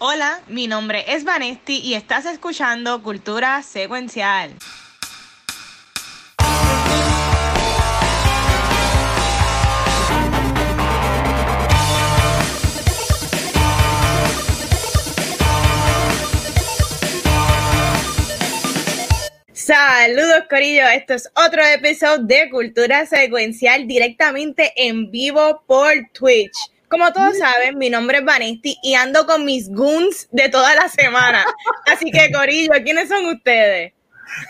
Hola, mi nombre es Vanesti y estás escuchando Cultura Secuencial. Saludos Corillo, esto es otro episodio de Cultura Secuencial directamente en vivo por Twitch. Como todos saben, mi nombre es Vanesti y ando con mis goons de toda la semana. Así que Corillo, ¿quiénes son ustedes?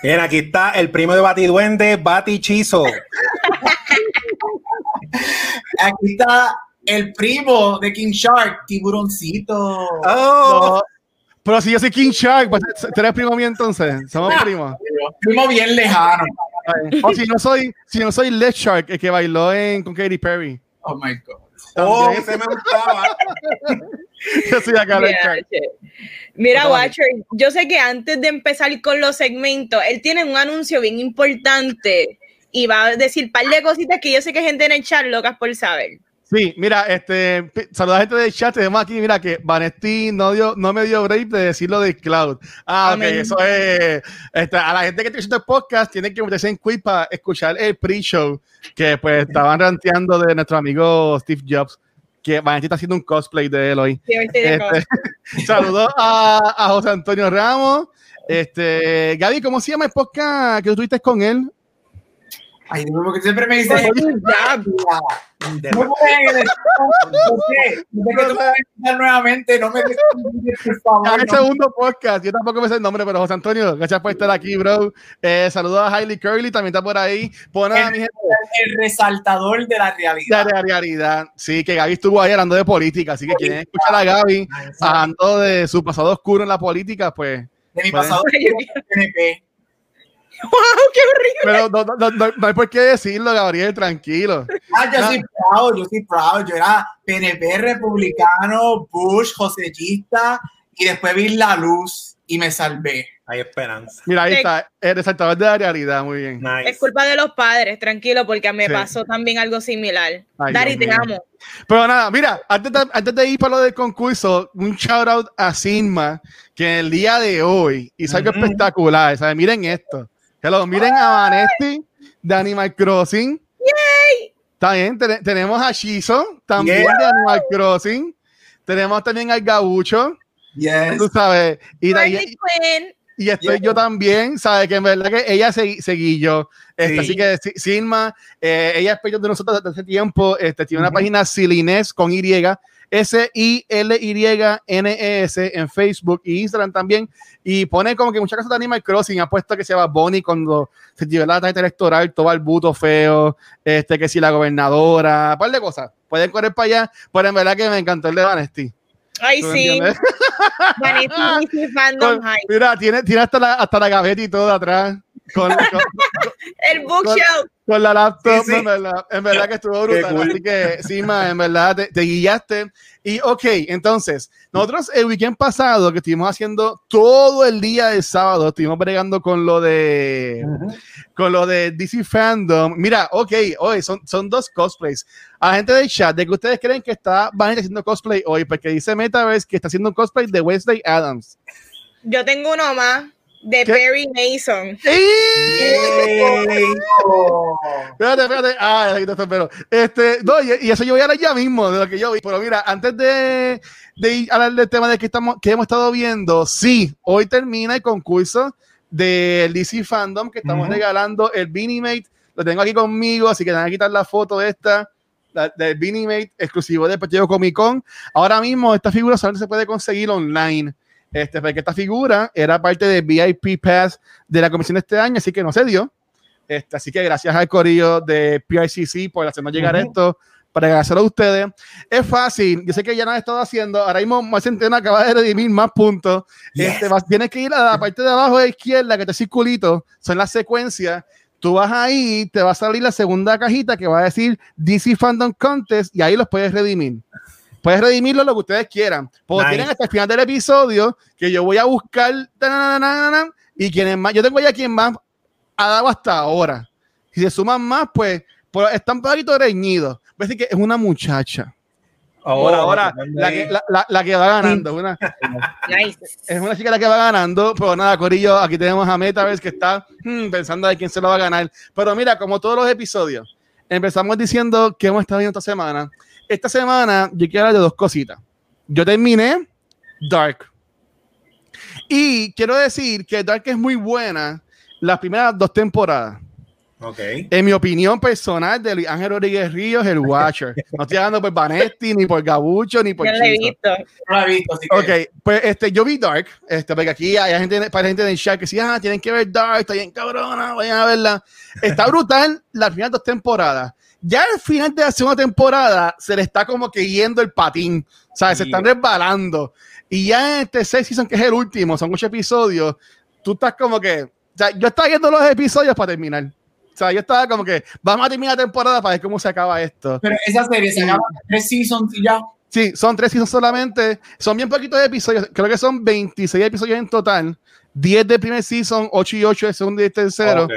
Bien, aquí está el primo de Batiduende, Batichizo. aquí está el primo de King Shark, Tiburoncito. Oh. Pero si yo soy King Shark, pues tú eres primo mío entonces. Somos Ah, primos. Primo bien lejano. O si no soy, si no soy Les Shark, el que bailó en, con Katy Perry. Oh my God. Oh, También. ese me gustaba. Yo soy acá. Mira, vez. Watcher, yo sé que antes de empezar con los segmentos, él tiene un anuncio bien importante y va a decir un par de cositas que yo sé que gente en el chat locas por saber. Sí, mira, este, saluda a gente del chat, tenemos aquí, mira, que Vanesti no, dio, no me dio break de decirlo de Cloud. Ah, ok, Amén. eso es, este, a la gente que está escuchando el podcast, tienen que meterse en Quick para escuchar el pre-show, que pues estaban ranteando de nuestro amigo Steve Jobs, que Vanesti está haciendo un cosplay de él hoy. Sí, Este. Saludos a, a José Antonio Ramos. Este, Gaby, ¿cómo se llama el podcast que tú tuviste con él? Ay, Dios, porque siempre me dicen. No me a nuevamente, no me dejes, por favor. Ah, el no. segundo podcast. Yo tampoco me sé el nombre, pero José Antonio, gracias por estar aquí, bro. Eh, saludos a Hailey Curly, también está por ahí. Pues nada, mi gente, El resaltador de la la realidad. re- realidad. Sí, que Gaby estuvo ahí hablando de política, así que quieren escuchar a Gaby hablando de su pasado oscuro en la política, pues. De mi Bueno. pasado PNP. ¡Wow! ¡Qué horrible! Pero no, no, no- no hay por qué decirlo, Gabriel, tranquilo. Ah, yo soy proud, yo soy proud. Yo era PNP, republicano, Bush, josellista, y después vi la luz y me salvé. Hay esperanza. Mira, ahí Sí. está, el resaltador de la realidad, muy bien. Nice. Es culpa de los padres, tranquilo, porque me Sí. pasó también algo similar. Ay, Dari, Dios te mío. amo. Pero nada, mira, antes de, antes de ir para lo del concurso, un shout out a Sigma, que en el día de hoy hizo algo Ujú. espectacular. ¿sabes? Miren esto. Hello, miren a Vanesti de Animal Crossing. Está bien, ten- tenemos a Shizo también Yeah. de Animal Crossing. Tenemos también al Gabucho, Yes. tú sabes. Y, ahí- y estoy Yeah. yo también, ¿sabes? Que en verdad que ella se, seguí yo. Este, Sí. Así que Si- Silma, eh, ella es de nosotros desde hace tiempo. Este, tiene una Ujú. página Silines con Y, S-I-L-Y-N-E-S E en Facebook y Instagram también. Y pone como que muchas cosas de Animal Crossing. Ha puesto que se llama Bonnie cuando se tiró la tarjeta electoral, todo el buto feo. Este, que si la gobernadora, un par de cosas. Pueden correr para allá, pero en verdad que me encantó el de Vanesti. Ay, ¿Tú sí. High. mira, tiene, tiene hasta, la, hasta la gaveta y todo atrás. Con, con- El bookshelf. con la laptop, Sí, sí. En, verdad, en verdad que estuvo brutal. cool. Así que, sí, ma, en verdad te, te guiaste. Y ok, entonces, nosotros el weekend pasado que estuvimos haciendo todo el día de sábado, estuvimos bregando con lo de con lo de DC Fandom. Mira, ok, hoy son, son dos cosplays. A la gente del chat, ¿de que ustedes creen que está Vanessa haciendo cosplay hoy? Porque dice Metaverse que está haciendo un cosplay de Wednesday Adams. Yo tengo uno más de ¿Qué? Perry Mason. Espérate, espérate. Ah, aquí está, pero este, no, y, y eso yo voy a hablar ya mismo de lo que yo vi. Pero mira, antes de, de ir a hablar del tema de que estamos, que hemos estado viendo, sí, hoy termina el concurso del DC Fandom que estamos Ujú. regalando el Beanie Mate. Lo tengo aquí conmigo, así que van a quitar la foto de esta, del Beanie Mate exclusivo del Partido Comic Con. Ahora mismo, esta figura solamente se puede conseguir online. Este, porque esta figura era parte del VIP Pass de la comisión este año, así que no se dio. Este, así que gracias al corillo de PICC por hacernos llegar Ujú. esto para regalárselo a ustedes. Es fácil, yo sé que ya no han estado haciendo. Ahora mismo Mar Centeno acaba de redimir más puntos. Yes. Este, vas- tienes que ir a la parte de abajo de la izquierda, que está circulito, son las secuencias. Tú vas ahí, te va a salir la segunda cajita que va a decir DC Fandom Contest y ahí los puedes redimir. Puedes redimirlo lo que ustedes quieran. Porque Nice. tienen hasta el final del episodio que yo voy a buscar tananana, y quienes más, yo tengo ya quien más ha dado hasta ahora. Si se suman más, pues, pues están un poquito reñidos. Voy a decir que es una muchacha. Ahora, ahora, la que, la, la, que va ganando. Una, Es una chica la que va ganando, pero nada, Corillo, aquí tenemos a Metaverse que está hmm, pensando de quién se lo va a ganar. Pero mira, como todos los episodios, empezamos diciendo que hemos estado viendo esta semana. Esta semana yo quiero hablar de dos cositas. Yo terminé Dark. Y quiero decir que Dark es muy buena las primeras dos temporadas. Okay. En mi opinión personal, de Ángel Rodríguez Ríos, el Watcher. No estoy hablando por Vanetti, ni por Gabucho, ni por. Yo lo he visto. No lo he visto. Así ok, pues este, yo vi Dark, este, porque aquí hay gente, para gente en el chat que sí, ah, tienen que ver Dark, está bien cabrona, vayan a verla. Está brutal las primeras dos temporadas. Ya al final de la segunda temporada se le está como que yendo el patín, o sea, se están resbalando. Y ya en este seis season, que es el último, son ocho episodios, tú estás como que, o sea, yo estaba viendo los episodios para terminar. O sea, yo estaba como que vamos a terminar la temporada para ver cómo se acaba esto. Pero esa serie se acaba tres seasons y ya. Sí, son tres seasons solamente. Son bien poquitos episodios. Creo que son 26 episodios en total. 10 de primer season, 8 y 8 de segundo y tercero.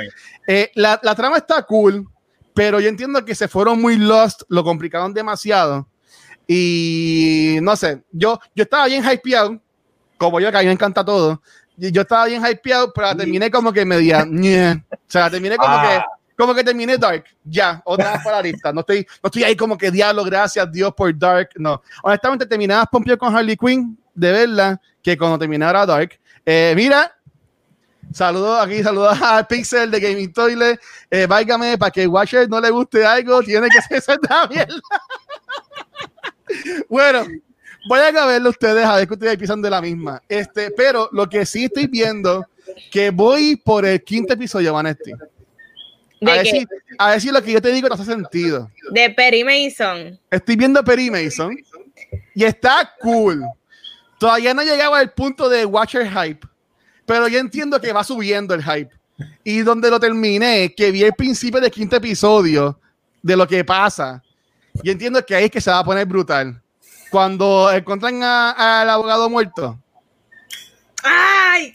Eh, la, la, trama está cool, pero yo entiendo que se fueron muy lost, lo complicaron demasiado. Y no sé, yo, yo estaba bien hypeado, como yo, que a mí me encanta todo yo estaba bien hypeado, pero terminé como que media. o sea, terminé como que ah. como que terminé Dark. Ya, otra vez para la lista. No estoy, no estoy ahí como que diablo, gracias Dios por Dark. No. Honestamente, terminabas pompeo con Harley Quinn, de verla, que cuando terminara Dark. Eh, mira, saludos aquí, saludos a Pixel de Gaming Toilet. Eh, váigame, para que Watcher no le guste algo, tiene que ser esa mierda. bueno, Vayan a verlo ustedes, a ver que ustedes empiezan de la misma. Este, pero lo que sí estoy viendo, que voy por el quinto episodio, Vanetti. A ver, si, a ver, si, lo que yo te digo no hace sentido. De Perry Mason. Estoy viendo Perry Mason y está cool. Todavía no he llegado al punto de Watcher Hype, pero yo entiendo que va subiendo el hype. Y donde lo terminé, que vi el principio del quinto episodio de lo que pasa, yo entiendo que ahí es que se va a poner brutal cuando encuentran al abogado muerto. Ay,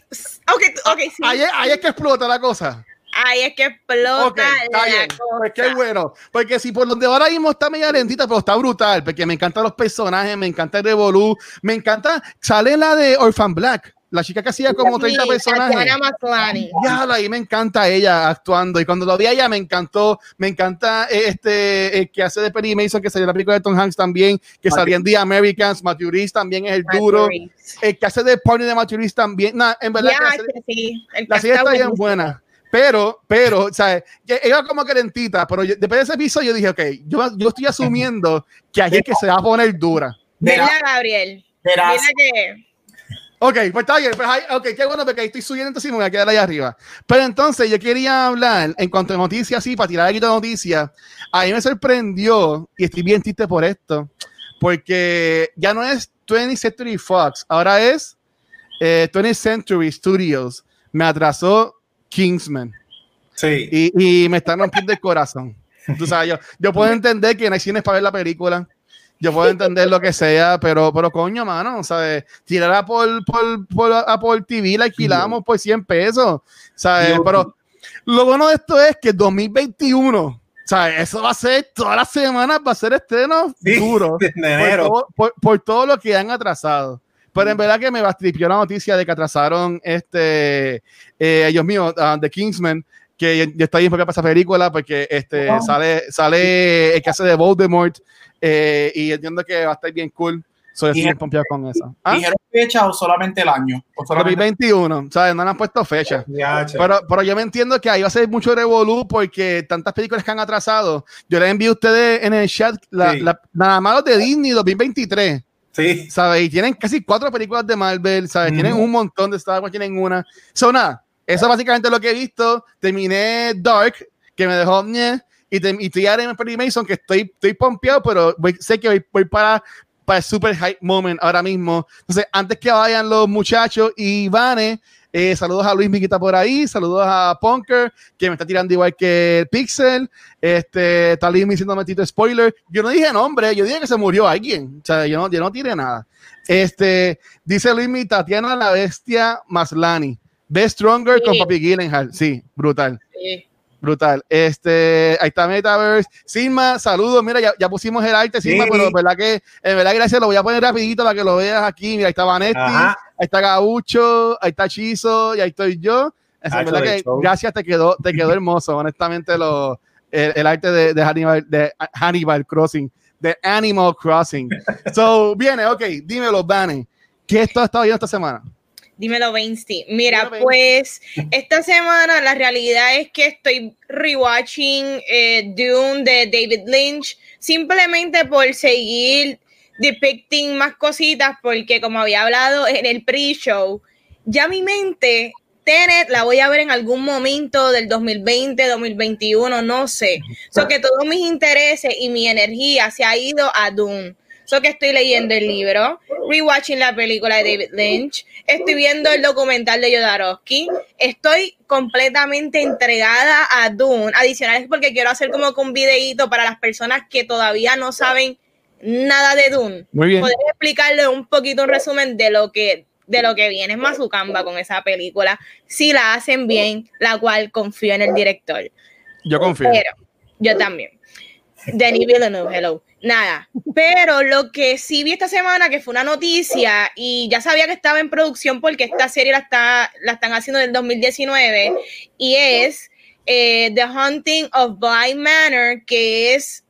ok, ok, sí. Ahí, es que explota la cosa. Ahí es que explota está bien. Pues qué bueno. Porque si por donde ahora mismo está media lentita, pero está brutal. Porque me encantan los personajes, me encanta el Revolu, me encanta. Sale la de Orphan Black. La chica que hacía como 30 sí, personajes. Ya, ahí me encanta ella actuando. Y cuando lo vi a ella me encantó. Me encanta eh, este el que hace de Perry Mason, que salió la película de Tom Hanks también, que salía en The Americans. Matthew Reese también es el duro. El que hace de Pony de Matthew Reese también. Nah, en verdad, la serie está bien buena. Pero, pero, o sea, ella como que lentita, pero después de ese episodio yo dije, ok, yo, yo estoy asumiendo que aquí es que se va a poner dura. ¿Verdad, Gabriel? Mira que Ok, pues está bien. Pues, ok, qué bueno porque ahí estoy subiendo, entonces me voy a quedar ahí arriba. Pero entonces yo quería hablar en cuanto a noticias, sí, para tirar aquí de noticias. A mí me sorprendió y estoy bien triste por esto, porque ya no es 20th Century Fox, ahora es 20th eh, Century Studios. Me atrasó Kingsman. Sí. Y, y me está rompiendo el corazón. Tú sabes, yo, yo puedo entender que no hay cines para ver la película yo puedo entender lo que sea, pero, pero coño, mano, ¿sabes? Tirarla por, por, por, por TV, la alquilamos por 100 pesos, ¿sabes? Pero lo bueno de esto es que 2021, ¿sabes? Eso va a ser, todas las semanas va a ser estreno duro. Por, por, todo lo que han atrasado. Pero en verdad que me bastripió la noticia de que atrasaron este, eh, Dios mío, uh, The Kingsman, que yo, estoy bien para esa película porque este, sale, sale el que hace de Voldemort eh, y entiendo que va a estar bien cool. Soy así pompeado con eso. ¿Ah? ¿Dijeron fecha o solamente el año? ¿O 2021, ¿sabes? No le han puesto fecha. pero, pero yo me entiendo que ahí va a ser mucho revolú porque tantas películas que han atrasado. Yo les envío a ustedes en el chat la, nada más los de Disney 2023. Sí. ¿Sabes? Y tienen casi cuatro películas de Marvel, ¿sabes? Tienen un montón de Star Wars, tienen una. Son nada. Eso básicamente lo que he visto. Terminé Dark, que me dejó y, te, y estoy en Perry Mason que estoy, estoy pompeado, pero sé que voy, para, para el super hype moment ahora mismo. Entonces, antes que vayan los muchachos y Vane, eh, saludos a Luis Miquita por ahí, saludos a Punker, que me está tirando igual que el Pixel. Este, está Luis diciendo metito spoiler. Yo no dije nombre, yo dije que se murió alguien. O sea, yo no, yo no tiré nada. Este, dice Luis Mi Tatiana la bestia Maslani. Be Stronger con Papi Gyllenhaal. Sí, brutal. Sí. Brutal. Este, ahí está Metaverse. Sigma, saludos. Mira, ya, ya pusimos el arte, Sigma, Sí. pero verdad que, en verdad, gracias. Lo voy a poner rapidito para que lo veas aquí. Mira, ahí está Vanetti, ahí está Gaucho, ahí está Chizo y ahí estoy yo. Es Hacho verdad que show. gracias, te quedó, te quedó hermoso. Honestamente, lo, el, el arte de, de Hannibal, de Hannibal Crossing, de Animal Crossing. So, viene, ok, dímelo, Vane. ¿Qué esto ha estado viendo esta semana? Dímelo, Veinsti. Mira, Dímelo, pues esta semana la realidad es que estoy rewatching eh, Dune de David Lynch simplemente por seguir depicting más cositas porque como había hablado en el pre-show, ya mi mente, Tenet, la voy a ver en algún momento del 2020, 2021, no sé. So que todos mis intereses y mi energía se ha ido a Dune. So que estoy leyendo el libro, rewatching la película de David Lynch, estoy viendo el documental de Jodorowsky, estoy completamente entregada a Dune. Adicional es porque quiero hacer como que un videíto para las personas que todavía no saben nada de Dune. Muy bien. Poder explicarle un poquito un resumen de lo que de lo que viene es Mazucamba con esa película, si la hacen bien, la cual confío en el director. Yo confío. Pero yo también. Denis Villeneuve, hello. Nada. Pero lo que sí vi esta semana, que fue una noticia, y ya sabía que estaba en producción porque esta serie la, está, la están haciendo en el 2019, y es eh, The Hunting of Bly Manor, que es,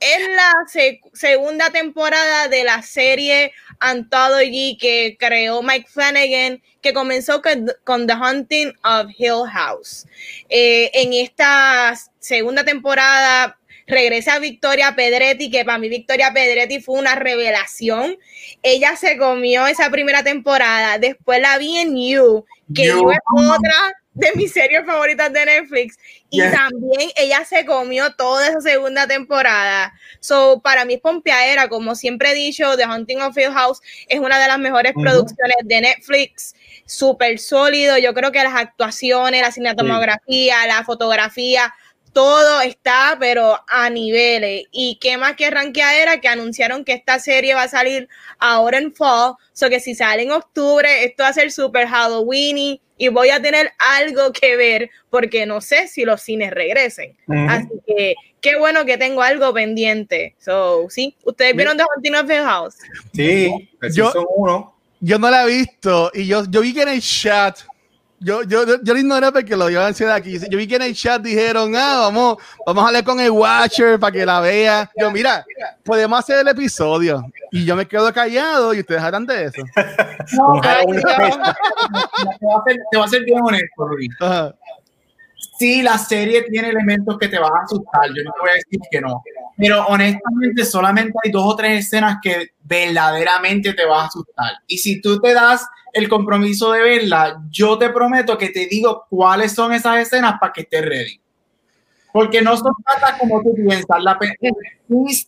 es la se- segunda temporada de la serie Anthology que creó Mike Flanagan, que comenzó con, con The Hunting of Hill House. Eh, en esta segunda temporada regresa Victoria Pedretti, que para mí Victoria Pedretti fue una revelación. Ella se comió esa primera temporada, después la vi en You, que. You es otra de mis series favoritas de Netflix. Y Yes. también ella se comió toda esa segunda temporada. So, para mí es pompeadera, como siempre he dicho, The Hunting of Hill House es una de las mejores producciones de Netflix, súper sólido. Yo creo que las actuaciones, la cinematografía, la fotografía, todo está, pero a niveles. Y qué más que ranqueadera que anunciaron que esta serie va a salir ahora en fall. So que si sale en octubre, esto va a ser super Halloween y voy a tener algo que ver porque no sé si los cines regresen. Así que qué bueno que tengo algo pendiente. So, sí, ustedes vieron The Haunting of Hill House. Sí, Yo- uno. Yo no la he visto y yo, yo vi que en el chat, yo, yo, yo, yo lo ignoré porque lo dio ansiedad aquí. Yo vi que en el chat dijeron, ah, vamos, vamos a hablar con el Watcher para que la vea. Yo, mira, podemos hacer el episodio. Y yo me quedo callado y ustedes hablan de eso. Ay, special. Te voy a ser- te voy a ser bien honesto, Luis. Ajá. Sí, la serie tiene elementos que te van a asustar, yo no te voy a decir que no. Pero honestamente solamente hay dos o tres escenas que verdaderamente te van a asustar. Y si tú te das el compromiso de verla, yo te prometo que te digo cuáles son esas escenas para que estés ready. Porque no son tantas como tú piensas. La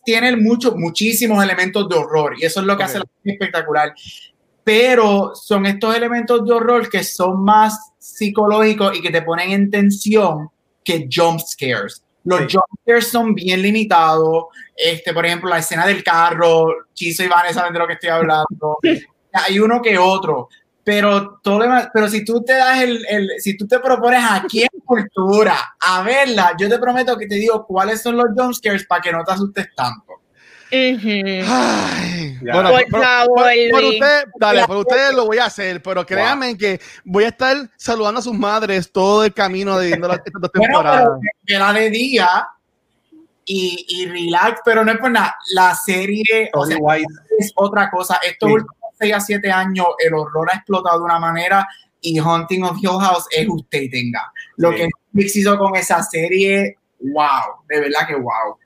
tiene muchos, muchísimos elementos de horror y eso es lo que Ok. hace la serie espectacular. Pero son estos elementos de horror que son más psicológicos y que te ponen en tensión que jump scares. Los Sí. jump scares son bien limitados. Este, por ejemplo, la escena del carro, Chiso y Vanessa saben de lo que estoy hablando. Hay uno que otro. Pero todo demás- pero si tú te das el, el- si tú te propones aquí en cultura a verla, yo te prometo que te digo cuáles son los jump scares para que no te asustes tanto. Ujú. Ay, Ya. bueno, Por por, favor, por- por usted, dale, por ustedes lo voy a hacer, pero créanme que voy a estar saludando a sus madres todo el camino de viendo las- dos Bueno, temporadas. la de día y, y relax, pero no es por nada. La serie o sea, es otra cosa. Estos Sí. últimos 6 a 7 años, el horror ha explotado de una manera y Hunting of Hill House es usted y tenga. Lo Sí. que Netflix hizo con esa serie, wow, de verdad que wow.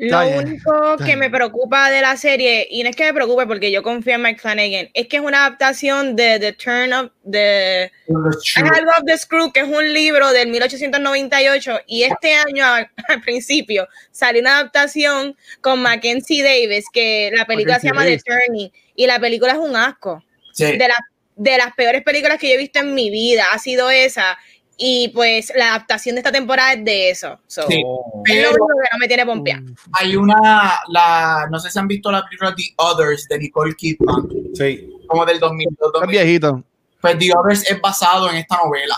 Lo bien, único que bien. me preocupa de la serie, y no es que me preocupe porque yo confío en Mike Flanagan, es que es una adaptación de The Turn of the I Had Love the Screw, que es un libro del 1898, y este año al, al principio salió una adaptación con Mackenzie Davis, que la película se Mackenzie llama Davis. The Turning, y la película es un asco. Sí. De, la- de las peores películas que yo he visto en mi vida ha sido esa, y pues la adaptación de esta temporada es de eso. So, Sí. Oh. Es lo Pero único que no me tiene pompeada. hay una, la, no sé si han visto la película The Others de Nicole Kidman, Sí. como del 2002. Es viejito. Pues The Others es basado en esta novela.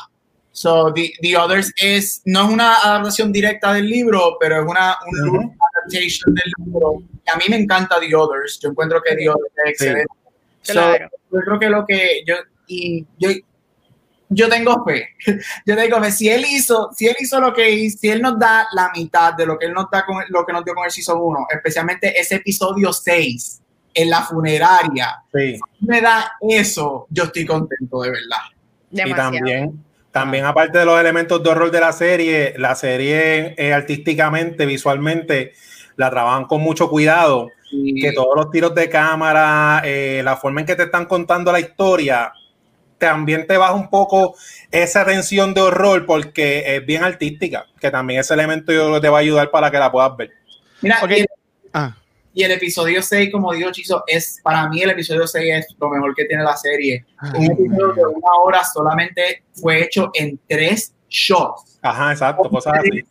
So, The, The Others es, no es una adaptación directa del libro, pero es una un Ujú. adaptation del libro. A mí me encanta The Others. Yo encuentro que The Others es excelente. So, Claro. yo creo que lo que yo y yo yo tengo fe. Yo tengo fe. Si él hizo, si él hizo lo que hizo, si él nos da la mitad de lo que él nos da con lo que nos dio con el season 1, especialmente ese episodio 6 en la funeraria, Sí. si me da eso, yo estoy contento de verdad. Y también, también aparte de los elementos de horror de la serie, la serie eh, artísticamente, visualmente, la trabajan con mucho cuidado. Que todos los tiros de cámara, eh, la forma en que te están contando la historia, también te baja un poco esa tensión de horror porque es bien artística, que también ese elemento yo creo te va a ayudar para que la puedas ver. Mira, Ok. y, el, Ah, y el episodio 6, como digo, Chizo, es para mí el episodio 6 es lo mejor que tiene la serie. Un episodio de una hora solamente fue hecho en tres shots. Ajá, exacto, cosas así.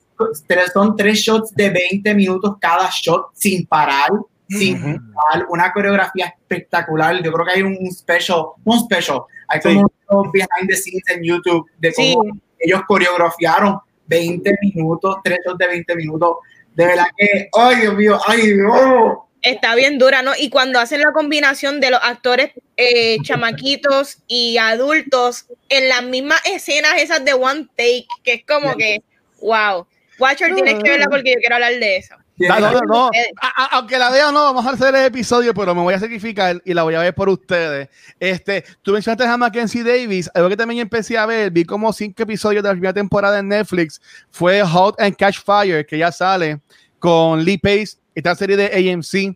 Tres- son tres shots de 20 minutos cada shot sin parar, sin Ujú. parar, una coreografía espectacular. Yo creo que hay un, special, un special, hay Sí. como un behind the scenes en YouTube de Sí. cómo ellos coreografiaron 20 minutos, tres de 20 minutos. De verdad que, ay Dios mío, ay Dios. Está bien dura, ¿no? Y cuando hacen la combinación de los actores eh, chamaquitos y adultos en las mismas escenas esas de One Take, que es como que, wow. Watcher, tienes que verla porque yo quiero hablar de eso. no, no, no, no. Ustedes. A- a- aunque la vea, no, vamos a hacer el episodio, pero me voy a sacrificar y la voy a ver por ustedes. Este, tú mencionaste a Mackenzie Davis, algo que también empecé a ver, vi como cinco episodios de la primera temporada en Netflix, fue Hot and Catch Fire, que ya sale con Lee Pace, esta serie de AMC.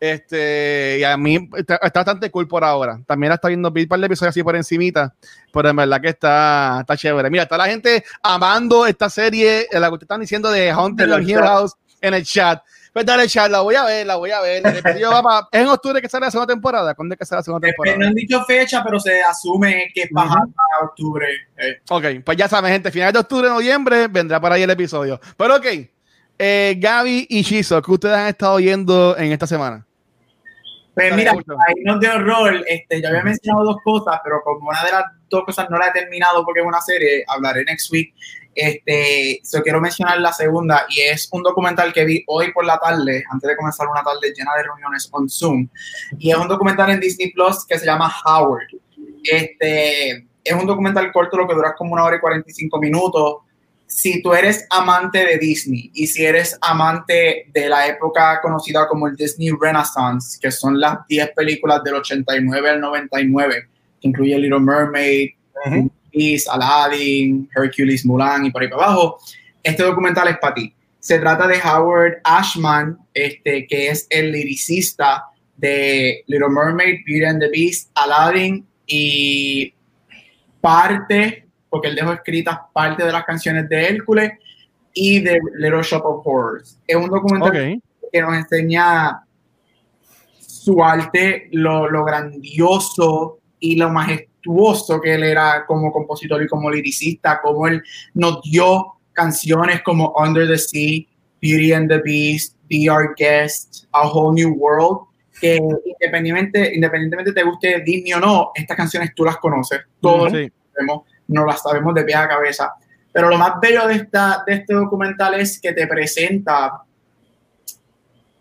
Este, y a mí está, está bastante cool por ahora. También la está viendo, vi un par de episodios así por encimita, pero en verdad que está, está chévere. Mira, está la gente amando esta serie, eh, la que te están diciendo de Haunted Hill. House en el chat. Pues dale, chat, la voy a ver, la voy a ver. El episodio va pa- ¿Es en octubre que sale la segunda temporada? ¿Cuándo es que sale la segunda Eh, No temporada? han dicho fecha, pero se asume que es para octubre. Eh, Ok, pues ya saben, gente, final de octubre, noviembre, vendrá para ahí el episodio. Pero ok, eh, Gaby y Shizo, ¿qué ustedes han estado oyendo en esta semana? Pues mira, ahí nos de horror, este, ya había mencionado dos cosas, pero como una de las dos cosas no la he terminado porque es una serie, hablaré next week. Este, so quiero mencionar la segunda y es un documental que vi hoy por la tarde, antes de comenzar una tarde llena de reuniones on Zoom. Y es un documental en Disney Plus que se llama Howard. Este, es un documental corto, lo que dura como una hora y 45 minutos. Si tú eres amante de Disney y si eres amante de la época conocida como el Disney Renaissance, que son las 10 películas del 89 al 99, que incluye Little Mermaid, Ujú. Beast, Aladdin, Hercules, Mulan y por ahí para abajo, este documental es para ti. Se trata de Howard Ashman, este, que es el liricista de Little Mermaid, Beauty and the Beast, Aladdin y parte, porque él dejó escritas parte de las canciones de Hércules y de Little Shop of Horrors. Es un documental que nos enseña su arte, lo, lo grandioso y lo majestuoso que él era como compositor y como liricista, como él nos dio canciones como Under the Sea, Beauty and the Beast, Be Our Guest, A Whole New World, que independientemente, independientemente te guste Disney o no, estas canciones tú las conoces, todos Sí. sabemos, no las sabemos de pie a cabeza. Pero lo más bello de, esta, de este documental es que te presenta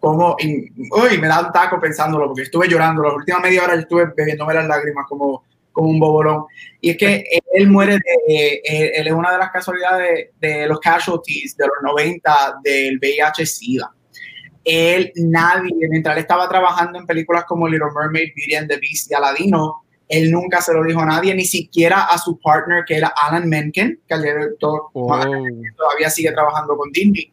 como, y, uy, me da un taco pensándolo, porque estuve llorando, las últimas media hora yo estuve bebiéndome las lágrimas como, como un bobolón. Y es que él muere, de, eh, él es una de las casualidades de los casualties de los 90 del VIH-Sida. Él, nadie, mientras él estaba trabajando en películas como Little Mermaid, Beauty and the Beast y Aladino, él nunca se lo dijo a nadie, ni siquiera a su partner, que era Alan Menken, que de hoy todo- Oh. todavía sigue trabajando con Disney.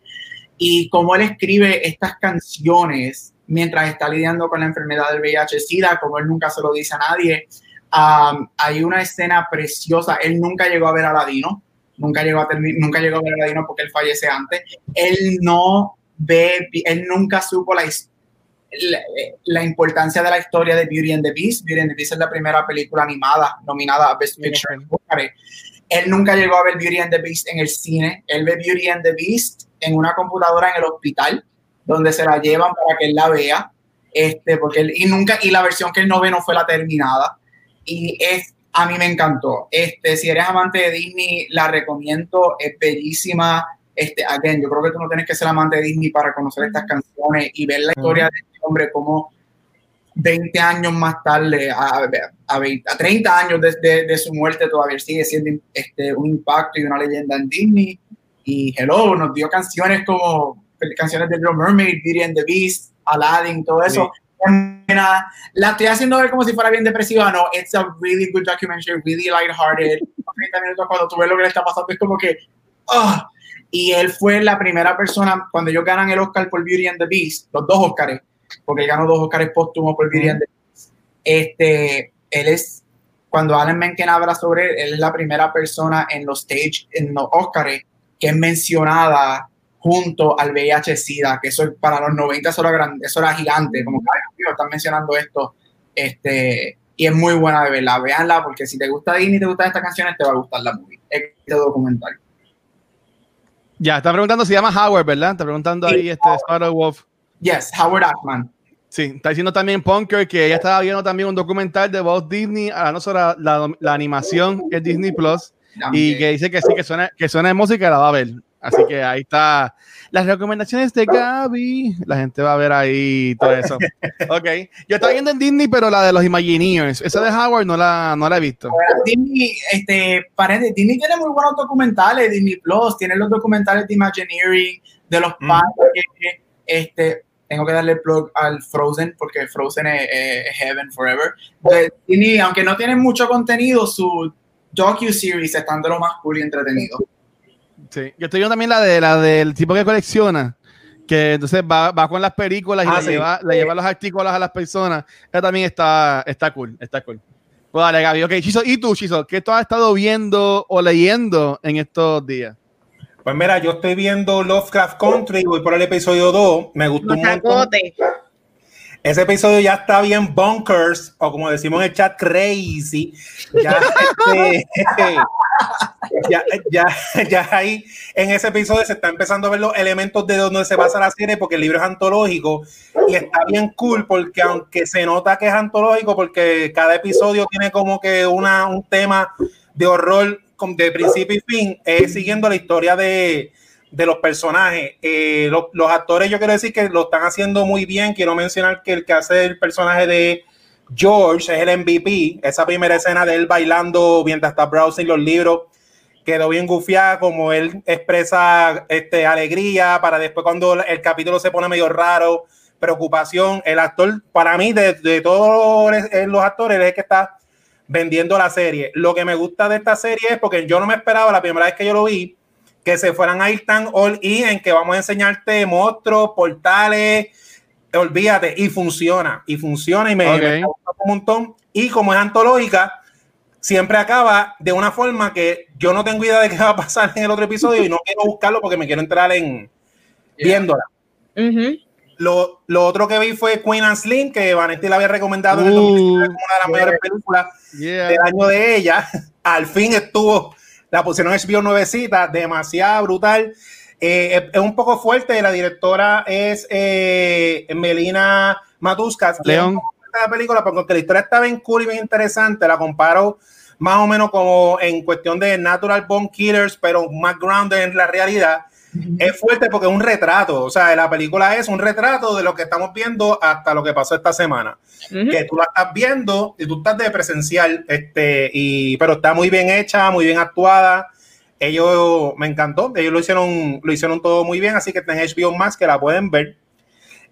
Y cómo él escribe estas canciones mientras está lidiando con la enfermedad del VIH-Sida, como él nunca se lo dice a nadie. Um, hay una escena preciosa. Él nunca llegó a ver a Ladino, nunca llegó a, nunca llegó a ver a Ladino porque él fallece antes. Él no ve, él nunca supo la, la, la importancia de la historia de Beauty and the Beast. Beauty and the Beast es la primera película animada nominada a Best Picture. Él nunca llegó a ver Beauty and the Beast en el cine. Él ve Beauty and the Beast en una computadora en el hospital, donde se la llevan para que él la vea. Este, porque él, y nunca, y la versión que él no ve no fue la terminada. Y es a mí me encantó. Este, si eres amante de Disney, la recomiendo, es bellísima. Este, again, yo creo que tú no tienes que ser amante de Disney para conocer estas canciones y ver la historia de este hombre como 20 años más tarde, a, a, 20, a 30 años desde de, su muerte, todavía sigue siendo este, un impacto y una leyenda en Disney. Y Hello nos dio canciones como canciones de Little Mermaid, Beauty and the Beast, Aladdin, todo eso. La estoy haciendo ver como si fuera bien depresiva. No, it's a really good documentary, really lighthearted. 30 minutos cuando tú ves lo que le está pasando es como que. Oh. Y él fue la primera persona, cuando ellos ganan el Oscar por Beauty and the Beast, los dos Oscars, porque él ganó dos Oscars póstumos por Beauty and the Beast. Este, él es, cuando Alan Menken habla sobre él, él es la primera persona en los stage, en los Oscars, que es mencionada junto al VIH-Sida, que eso para los 90 eso era, grande, eso era gigante, como que están mencionando esto, este, y es muy buena de verla, véanla, porque si te gusta Disney y te gustan estas canciones, te va a gustar la movie, este documental. Ya, está preguntando, se llama Howard, ¿verdad? Está preguntando ahí este Sparrow Wolf. Yes, Howard Ackman. Sí, está diciendo también Punker que ella estaba viendo también un documental de Walt Disney, no sobre la, la, animación que es Disney Plus, y que dice que sí, que suena, que suena de música, la va a ver. Así que ahí está las recomendaciones de Gaby. La gente va a ver ahí todo eso. ok. Yo estaba viendo en Disney, pero la de los Imagineers. Esa de Howard no la, no la he visto. Disney, este, parece, Disney tiene muy buenos documentales. Disney Plus tiene los documentales de Imagineering, de los mm. padres. Este, tengo que darle plug al Frozen porque Frozen es, Heaven Forever. Disney, aunque no tiene mucho contenido, su docu-series están de lo más cool y entretenido. Sí, yo estoy viendo también la de la del tipo que colecciona, que entonces va, va con las películas y ah, le, lleva, le, lleva, los artículos a las personas. Esa también está, está cool, está cool. Pues dale, Gaby. Ok, Chiso, ¿y tú, Chiso? ¿Qué tú has estado viendo o leyendo en estos días? Pues mira, yo estoy viendo Lovecraft Country, voy por el episodio 2, me gustó un montón. Ese episodio ya está bien bunkers, o como decimos en el chat, crazy. Ya, este, ya, ya, ya, ahí en ese episodio se está empezando a ver los elementos de donde se basa la serie, porque el libro es antológico y está bien cool, porque aunque se nota que es antológico, porque cada episodio tiene como que una, un tema de horror de principio y fin, es siguiendo la historia de, de los personajes. Eh, los actores, yo quiero decir que lo están haciendo muy bien. Quiero mencionar que el que hace el personaje de George es el MVP. Esa primera escena de él bailando mientras está browsing los libros quedó bien gufiada, como él expresa este, alegría para después cuando el capítulo se pone medio raro, preocupación. El actor, para mí, de, de todos los actores, es que está vendiendo la serie. Lo que me gusta de esta serie es porque yo no me esperaba la primera vez que yo lo vi que se fueran a ir tan all in en que vamos a enseñarte monstruos, portales, olvídate, y funciona, y funciona y me, gusta un montón. Y como es antológica, siempre acaba de una forma que yo no tengo idea de qué va a pasar en el otro episodio y no quiero buscarlo porque me quiero entrar en viéndola. Lo, lo, otro que vi fue Queen and Slim, que Vanetti la había recomendado en el 2019 como una de las mejores películas del año de ella. Al fin estuvo la pusieron en HBO nuevecita, demasiado brutal. Eh, es, un poco fuerte, la directora es eh, Melina Matuskas. León. La película, porque la historia está bien cool y bien interesante, la comparo más o menos como en cuestión de Natural Bone Killers, pero más grounded en la realidad. Es fuerte porque es un retrato, o sea, la película es un retrato de lo que estamos viendo hasta lo que pasó esta semana. Que tú la estás viendo y tú estás de presencial, este, y, pero está muy bien hecha, muy bien actuada. Ellos me encantó, ellos lo hicieron, lo hicieron todo muy bien, así que en HBO Max que la pueden ver.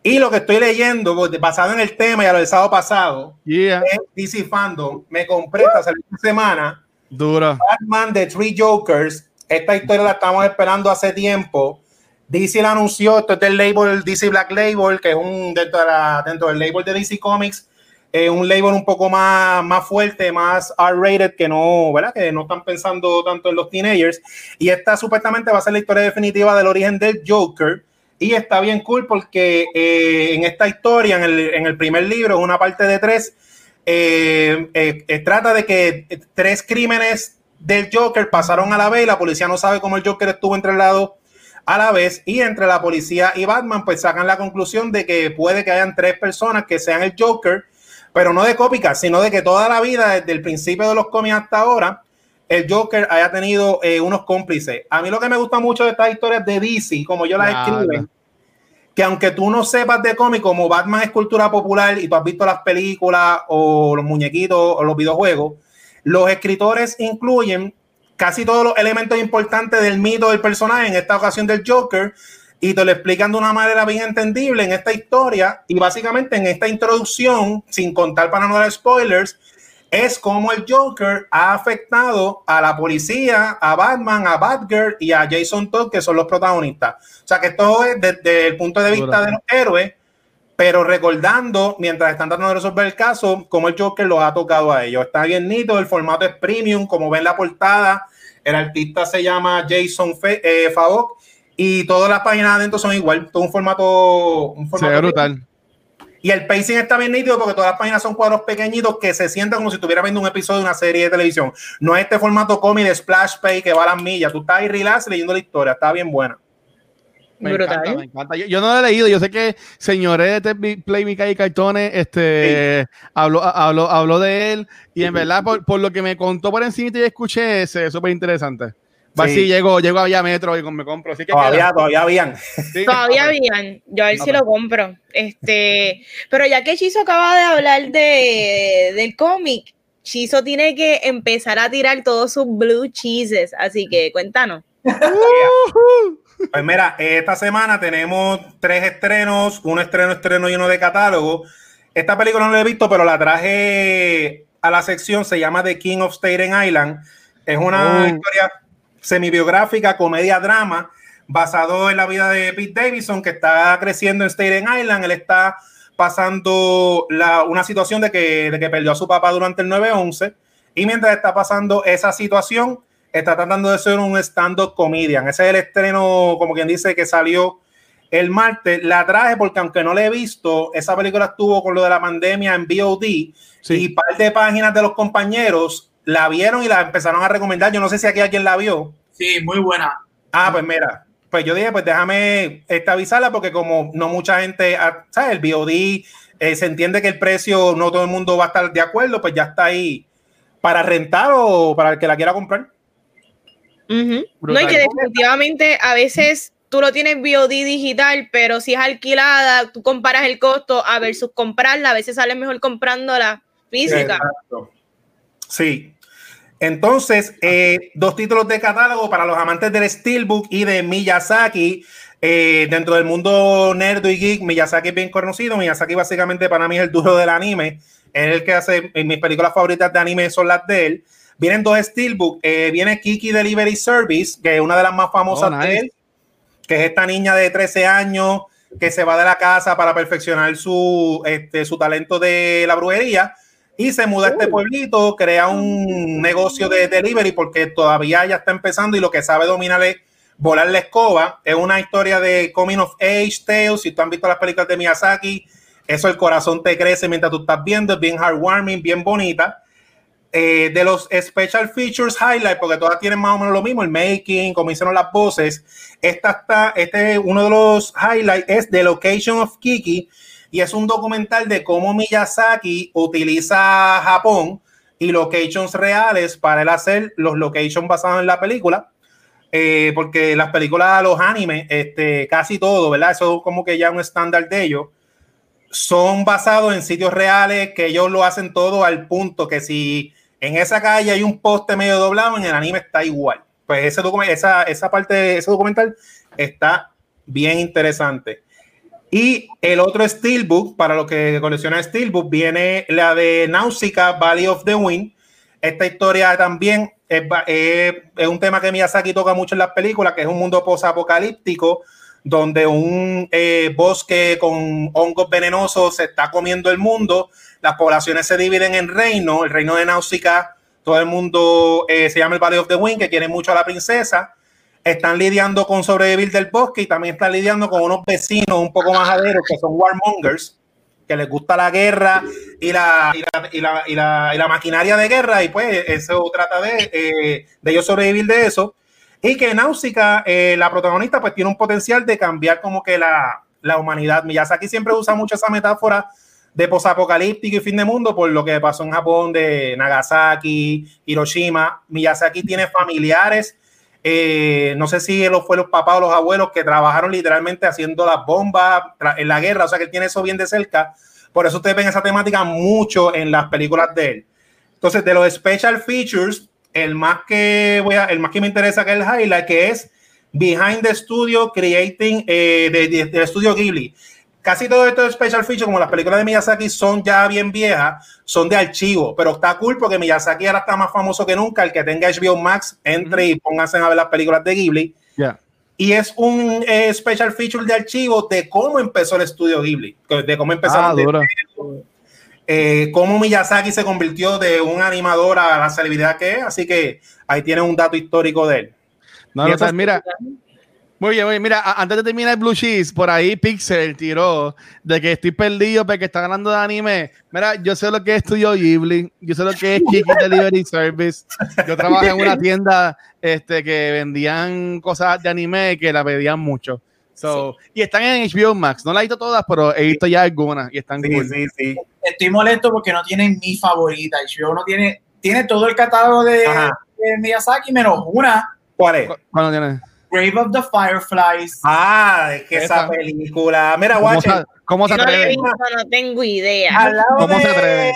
Y lo que estoy leyendo, pues, basado en el tema y a lo del sábado pasado, es DC Fandom. Me compré esta semana. Dura. Batman de Three Jokers esta historia la estamos esperando hace tiempo. DC la anunció, esto es del label DC Black Label, que es un dentro, de la, dentro del label de DC Comics, eh, un label un poco más, más fuerte, más R-rated, que no, ¿verdad? Que no están pensando tanto en los teenagers. Y esta supuestamente va a ser la historia definitiva del origen del Joker. Y está bien cool porque eh, en esta historia, en el, en el, primer libro, una parte de tres, eh, trata de que tres crímenes del Joker pasaron a la vez y la policía no sabe cómo el Joker estuvo entre lados a la vez y entre la policía y Batman pues sacan la conclusión de que puede que hayan tres personas que sean el Joker pero no de cópicas, sino de que toda la vida, desde el principio de los cómics hasta ahora, el Joker haya tenido eh, unos cómplices. A mí lo que me gusta mucho de estas historias de DC, como yo las escribo, que aunque tú no sepas de cómic, como Batman es cultura popular y tú has visto las películas o los muñequitos o los videojuegos, los escritores incluyen casi todos los elementos importantes del mito del personaje, en esta ocasión del Joker, y te lo explican de una manera bien entendible en esta historia y básicamente en esta introducción, sin contar para no dar spoilers, es como el Joker ha afectado a la policía, a Batman, a Batgirl y a Jason Todd, que son los protagonistas. O sea que esto es desde el punto de vista de los héroes, pero recordando, mientras están tratando de resolver el caso, cómo el Joker los ha tocado a ellos. Está bien nítido, el formato es premium, como ven la portada, el artista se llama Jason eh, Favok y todas las páginas adentro son igual, todo un formato, un formato brutal. Y el pacing está bien nítido porque todas las páginas son cuadros pequeñitos que se sientan como si estuviera viendo un episodio de una serie de televisión. No es este formato cómic de splash pay que va a las millas. Tú estás ahí relax leyendo la historia. Está bien buena. Me encanta, me encanta. Yo, no lo he leído. Yo sé que señores de Play Mica y Cartones este, habló, habló, de él. Y en verdad, por, por, lo que me contó por encima y escuché, es súper interesante. Va sí. llego, llego a Metro y me compro. Así que todavía, todavía habían. Todavía habían. Yo a ver si lo compro. Este, pero ya que Chizo acaba de hablar de, del cómic, Chizo tiene que empezar a tirar todos sus blue cheeses. Así que cuéntanos. pues mira, esta semana tenemos tres estrenos, un estreno, estreno y uno de catálogo. Esta película no la he visto, pero la traje a la sección, se llama The King of Staten Island. Es una oh. historia semibiográfica, comedia, drama, basado en la vida de Pete Davidson, que está creciendo en Staten Island. Él está pasando la, una situación de que, de que perdió a su papá durante el 9-11 y mientras está pasando esa situación, está tratando de ser un stand-up comedian. Ese es el estreno, como quien dice, que salió el martes. La traje porque aunque no la he visto, esa película estuvo con lo de la pandemia en VOD y un par de páginas de los compañeros la vieron y la empezaron a recomendar. Yo no sé si aquí alguien la vio. Sí, muy buena. Ah, pues mira, pues yo dije, pues déjame esta avisarla porque como no mucha gente, ah, ¿sabes? El BOD eh, se entiende que el precio no todo el mundo va a estar de acuerdo, pues ya está ahí para rentar o para el que la quiera comprar. No, y que definitivamente a veces tú lo tienes BOD digital, pero si es alquilada, tú comparas el costo a versus comprarla, a veces sale mejor comprándola física. Exacto. Sí. Entonces, eh, dos títulos de catálogo para los amantes del Steelbook y de Miyazaki. Eh, dentro del mundo nerd y geek, Miyazaki es bien conocido. Miyazaki básicamente para mí es el duro del anime. Es el que hace, mis películas favoritas de anime son las de él. Vienen dos Steelbook. Eh, viene Kiki Delivery Service, que es una de las más famosas oh, de él, que es esta niña de 13 años que se va de la casa para perfeccionar su, este, su talento de la brujería y se muda a este pueblito, crea un negocio de delivery porque todavía ya está empezando y lo que sabe dominar es volar la escoba. Es una historia de coming of age tales. Si tú han visto las películas de Miyazaki, eso el corazón te crece mientras tú estás viendo. Es bien heartwarming, bien bonita. Eh, de los special features highlight, porque todas tienen más o menos lo mismo, el making, como hicieron las voces. Esta está, este uno de los highlights es The Location of Kiki, y es un documental de cómo Miyazaki utiliza Japón y locations reales para él hacer los locations basados en la película. Eh, porque las películas, los animes, este, casi todo, ¿verdad? Eso es como que ya un estándar de ellos. Son basados en sitios reales que ellos lo hacen todo al punto que si en esa calle hay un poste medio doblado, en el anime está igual. Pues ese esa, esa parte ese documental está bien interesante. Y el otro Steelbook, para los que coleccionan Steelbook, viene la de Nausicaa, Valley of the Wind. Esta historia también es, un tema que Miyazaki toca mucho en las películas, que es un mundo post-apocalíptico, donde un eh, bosque con hongos venenosos se está comiendo el mundo. Las poblaciones se dividen en reinos. El reino de Nausicaa, todo el mundo eh, se llama el Valley of the Wind, que quiere mucho a la princesa están lidiando con sobrevivir del bosque y también están lidiando con unos vecinos un poco más aderos que son warmongers, que les gusta la guerra y la, y la, y la, maquinaria de guerra, y pues eso trata de, eh, de ellos sobrevivir de eso. Y que Náusica, eh, la protagonista, pues tiene un potencial de cambiar como que la, la humanidad. Miyazaki siempre usa mucho esa metáfora de posapocalíptico y fin de mundo por lo que pasó en Japón de Nagasaki, Hiroshima. Miyazaki tiene familiares, eh, no sé si los fue los papás o los abuelos que trabajaron literalmente haciendo las bombas en la guerra, o sea que tiene eso bien de cerca. Por eso ustedes ven esa temática mucho en las películas de él. Entonces, de los special features, el más que voy a, el más que me interesa que es el highlight, que es Behind the Studio Creating eh, del de, estudio Ghibli casi todo esto de special feature, como las películas de Miyazaki son ya bien viejas, son de archivo, pero está cool porque Miyazaki ahora está más famoso que nunca. El que tenga HBO Max, entre y pónganse a ver las películas de Ghibli. Y es un eh, special feature de archivo de cómo empezó el estudio Ghibli, de cómo empezaron. Ah, eh, cómo Miyazaki se convirtió de un animador a la celebridad que es. Así que ahí tiene un dato histórico de él. No, no, mira, muy bien, muy bien. Mira, antes de terminar el Blue Cheese, por ahí Pixel tiró de que estoy perdido porque está ganando de anime. Mira, yo sé lo que es Studio Ghibli, yo sé lo que es Kiki Delivery Service. Yo trabajo en una tienda este, que vendían cosas de anime que la pedían mucho. So, Y están en HBO Max. No las he visto todas, pero he visto ya algunas y están sí, Sí, sí. Estoy molesto porque no tienen mi favorita. HBO no tiene, tiene todo el catálogo de, de Miyazaki menos una. ¿Cuál es? ¿Cuándo tiene? Grave of the Fireflies. Ah, es que esa, película. Mira, watch ¿Cómo se atreve? No, tengo idea. ¿Cómo, se atreve?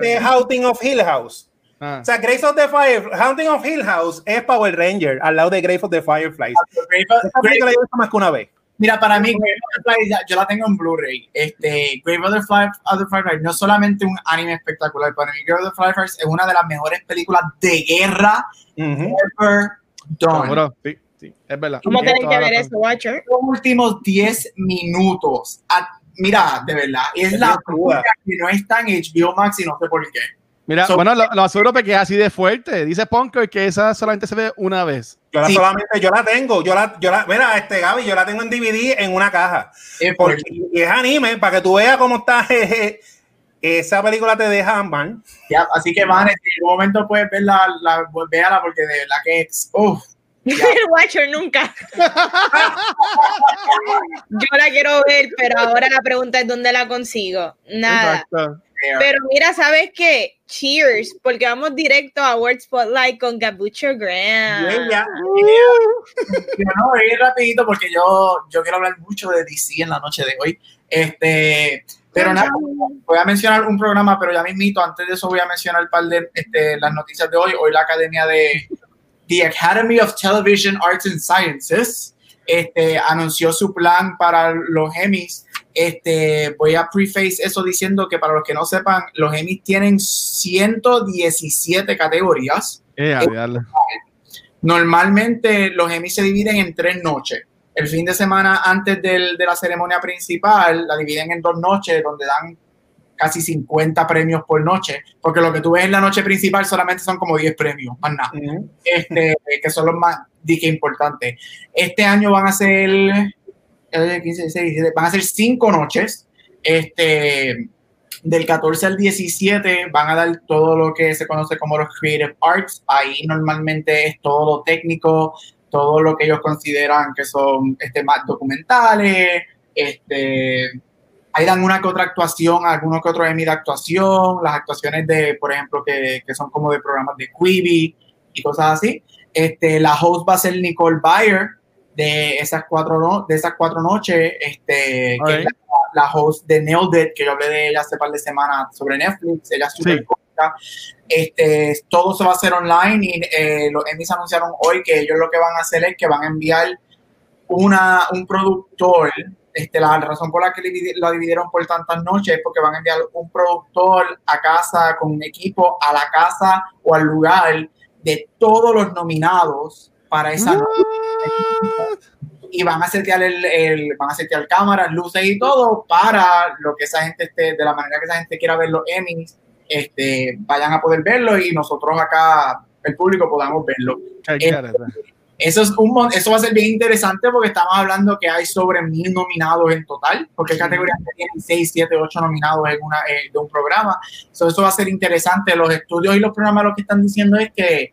De Haunting of Hill House. Ah. O sea, Grave of the Fire, Haunting of Hill House es Power Ranger al lado de Grave of the Fireflies. Esa película yo más que una vez. Mira, para mí, Grave of the Fireflies, yo la tengo en Blu-ray. Este, Grave of the, Fireflies no es solamente un anime espectacular, para mí Grave of the Fireflies es una de las mejores películas de guerra ever done. sí. Sí, es verdad. ¿Cómo tienen que ver eso, Watcher? Los últimos 10 minutos. mira, de verdad, es la prueba que no está en HBO Max y no sé por qué. Mira, bueno, lo, lo, aseguro porque es así de fuerte. Dice Punker que esa solamente se ve una vez. Yo la solamente, yo la tengo, yo la, yo la, mira, este Gaby, yo la tengo en DVD en una caja. porque, y es anime, para que tú veas cómo está. esa película te deja man. Ya, así que van, en algún momento puedes verla, la, véala porque de verdad que es, uff, el Watcher nunca. Yo la quiero ver, pero ahora la pregunta es dónde la consigo. Nada. Pero mira, ¿sabes qué? Cheers, porque vamos directo a World Spotlight con Gabucho Graham. Yeah, Yo no voy rapidito porque yo, yo quiero hablar mucho de DC en la noche de hoy. Este, pero nada, voy a mencionar un programa, pero ya mismito, antes de eso voy a mencionar un par de este, las noticias de hoy. Hoy la Academia de the Academy of Television Arts and Sciences este, anunció su plan para los Emmys. Este, voy a preface eso diciendo que para los que no sepan, los Emmys tienen 117 categorías. Eh, Normalmente los Emmys se dividen en tres noches. El fin de semana antes del, de la ceremonia principal la dividen en dos noches donde dan casi 50 premios por noche, porque lo que tú ves en la noche principal solamente son como 10 premios, más nada, este, que son los más dije, importantes. Este año van a ser, 15, 16, van a ser 5 noches, este, del 14 al 17 van a dar todo lo que se conoce como los Creative Arts, ahí normalmente es todo lo técnico, todo lo que ellos consideran que son este, más documentales, este, Ahí dan una que otra actuación, algunos que otros Emmy de actuación, las actuaciones de, por ejemplo, que, que son como de programas de Quibi y cosas así. Este, la host va a ser Nicole Bayer de esas cuatro, no, de esas cuatro noches, este, que es la, host de Nailed It, que yo hablé de ella hace par de semanas sobre Netflix, ella es súper Este, todo se va a hacer online y eh, los Emmys anunciaron hoy que ellos lo que van a hacer es que van a enviar una, un productor este, la razón por la que la dividieron por tantas noches es porque van a enviar un productor a casa con un equipo a la casa o al lugar de todos los nominados para esa noche. Y van a setear el, van a setear cámaras, luces y todo para lo que esa gente esté, de la manera que esa gente quiera ver los Emmys, este, vayan a poder verlo y nosotros acá, el público, podamos verlo. Eso, es un, eso va a ser bien interesante porque estamos hablando que hay sobre mil nominados en total, porque hay categorías que tienen 6, 7, 8 nominados en una, eh, de un programa. eso va a ser interesante. Los estudios y los programas lo que están diciendo es que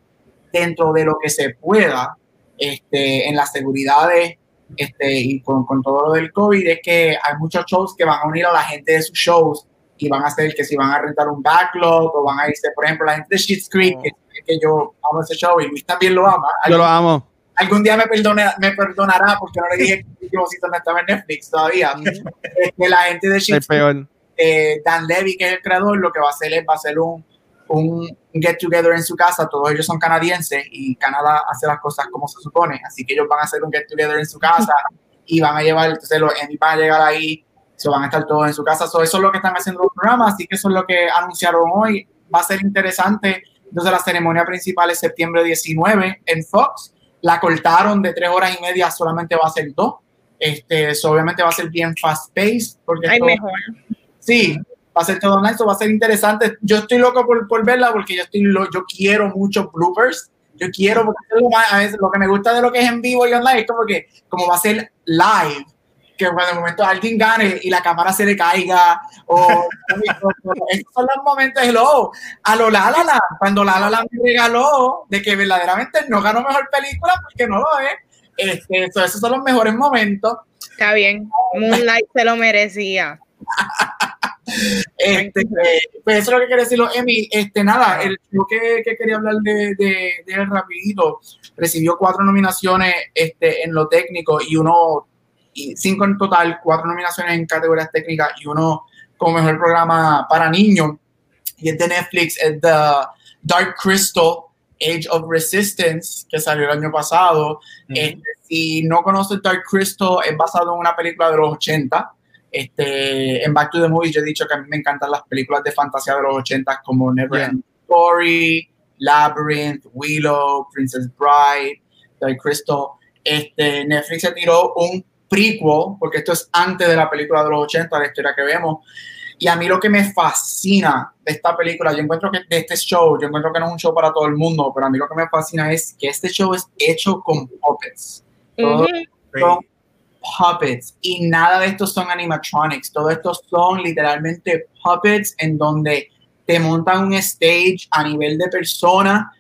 dentro de lo que se pueda, este, en las seguridades este, y con, con todo lo del COVID, es que hay muchos shows que van a unir a la gente de sus shows y van a hacer que si van a rentar un backlog o van a irse, por ejemplo, la gente de Shit's Creek, que, que yo amo ese show y Luis también lo ama. Yo lo amo. Algún día me, perdone, me perdonará porque no le dije que el último no estaba en Netflix todavía. que la gente de Creek, eh, Dan Levy, que es el creador, lo que va a hacer es va a hacer un, un get together en su casa. Todos ellos son canadienses y Canadá hace las cosas como se supone. Así que ellos van a hacer un get together en su casa y van a llevar, entonces los Emmy van a llegar ahí se van a estar todos en su casa. eso es lo que están haciendo los programas, así que eso es lo que anunciaron hoy. Va a ser interesante. Entonces la ceremonia principal es septiembre 19 en Fox. La cortaron de tres horas y media, solamente va a ser dos. Este, obviamente va a ser bien fast paced. Porque Hay mejor. Sí, va a ser todo online, eso va a ser interesante. Yo estoy loco por, por verla porque yo, estoy lo, yo quiero muchos bloopers. Yo quiero, porque a veces lo que me gusta de lo que es en vivo y online es como que, como va a ser live, que cuando de momento alguien gane y la cámara se le caiga o esos son los momentos hello. A lo La La cuando La La la me regaló de que verdaderamente no ganó mejor película porque no lo es este, esos son los mejores momentos. Está bien Moonlight se lo merecía. Este, pues eso es lo que quiere decirlo Emi este nada el que, que quería hablar de, de, de él rapidito recibió cuatro nominaciones este, en lo técnico y uno y cinco en total, cuatro nominaciones en categorías técnicas y uno como mejor programa para niños. Y es de Netflix, es The Dark Crystal, Age of Resistance, que salió el año pasado. Este, si no conoces Dark Crystal, es basado en una película de los 80. Este, en Back to the Movies yo he dicho que a mí me encantan las películas de fantasía de los 80 como Never Story, Labyrinth, Willow, Princess Bride, Dark Crystal. Este, Netflix se tiró un prequel, porque esto es antes de la película de los 80, la historia que vemos. Y a mí lo que me fascina de esta película, yo encuentro que de este show, yo encuentro que no es un show para todo el mundo, pero a mí lo que me fascina es que este show es hecho con puppets. son puppets. Y nada de estos son animatronics. Todo estos son literalmente puppets en donde te montan un stage a nivel de persona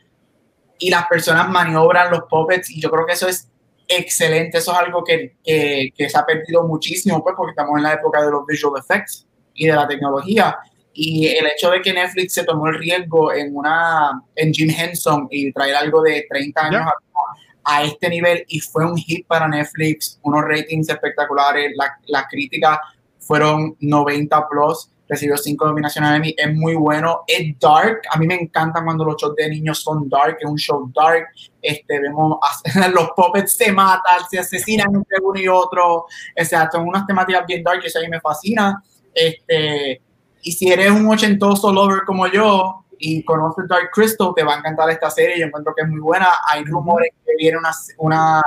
y las personas maniobran los puppets. Y yo creo que eso es excelente. Eso es algo que, que, que, se ha perdido muchísimo, pues, porque estamos en la época de los visual effects y de la tecnología. Y el hecho de que Netflix se tomó el riesgo en una en Jim Henson y traer algo de 30 años a, a, este nivel y fue un hit para Netflix, unos ratings espectaculares, las la críticas fueron 90 plus recibió cinco nominaciones a Emmy, es muy bueno, es dark, a mí me encanta cuando los shows de niños son dark, es un show dark, este, vemos los puppets se matan, se asesinan entre uno y otro, o sea, son unas temáticas bien dark, eso a mí me fascina, este, y si eres un ochentoso lover como yo, y conoces Dark Crystal, te va a encantar esta serie, yo encuentro que es muy buena, hay rumores que viene una, una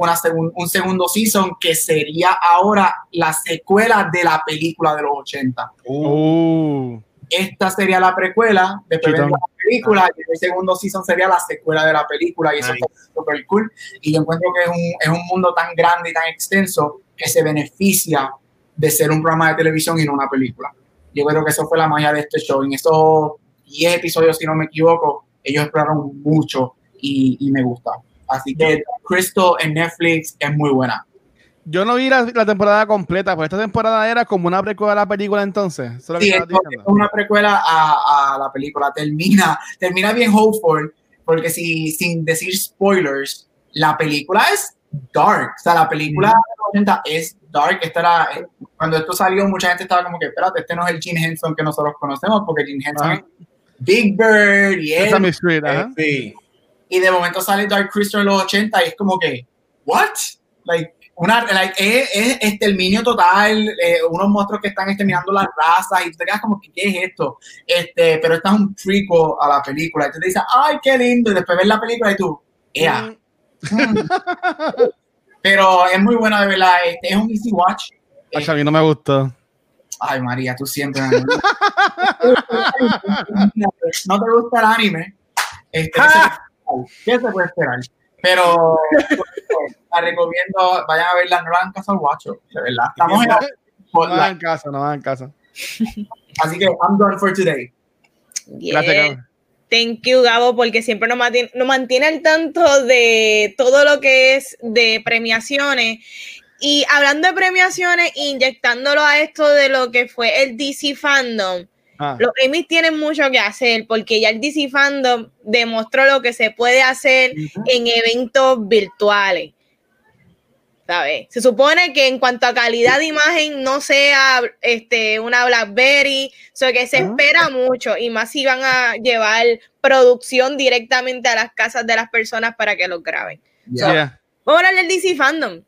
una un segundo season que sería ahora la secuela de la película de los 80. Uh. Esta sería la precuela, después de la película, y el segundo season sería la secuela de la película, y eso es súper cool. Y yo encuentro que es un, es un mundo tan grande y tan extenso que se beneficia de ser un programa de televisión y no una película. Yo creo que eso fue la magia de este show. En esos 10 episodios, si no me equivoco, ellos exploraron mucho y, y me gusta. Así que Crystal en Netflix es muy buena. Yo no vi la, temporada completa, pues esta temporada era como una precuela a la película entonces. Eso es, sí, es una precuela a, a, la película. Termina, termina bien hopeful, porque si, sin decir spoilers, la película es dark. O sea, la película mm. es dark. Esta era, eh, cuando esto salió, mucha gente estaba como que, espérate, este no es el Jim Henson que nosotros conocemos, porque Jim Henson es Big Bird y él. Street, sí y de momento sale Dark Crystal en los 80 y es como que, ¿what? Like, una, like, es, es exterminio total, eh, unos monstruos que están exterminando las razas y tú te quedas como que, ¿qué es esto? Este, pero esto es un prequel a la película y tú te dices, ¡ay, qué lindo! Y después ves la película y tú, ¡ea! Mm. pero es muy buena de verdad, este, es un easy watch. a mí no me gustó. Ay, María, tú siempre. no te gusta el anime. Este, ¿Qué se puede esperar? Pero la recomiendo, vayan a verla, no la hagan caso al guacho, de verdad. Estamos en, no la hagan caso, no hagan caso. Así que I'm done for today. Gracias, Gabo. Thank you, Gabo, porque siempre nos mantiene, nos mantiene al tanto de todo lo que es de premiaciones Y hablando de premiaciones, inyectándolo a esto de lo que fue el DC Fandom, ah. los Emmys tienen mucho que hacer porque ya el DC Fandom demostró lo que se puede hacer en eventos virtuales. Se supone que en cuanto a calidad de imagen no sea este, una BlackBerry, o sea que se ah. espera mucho y más si van a llevar producción directamente a las casas de las personas para que lo graben. vamos a hablar del DC Fandom.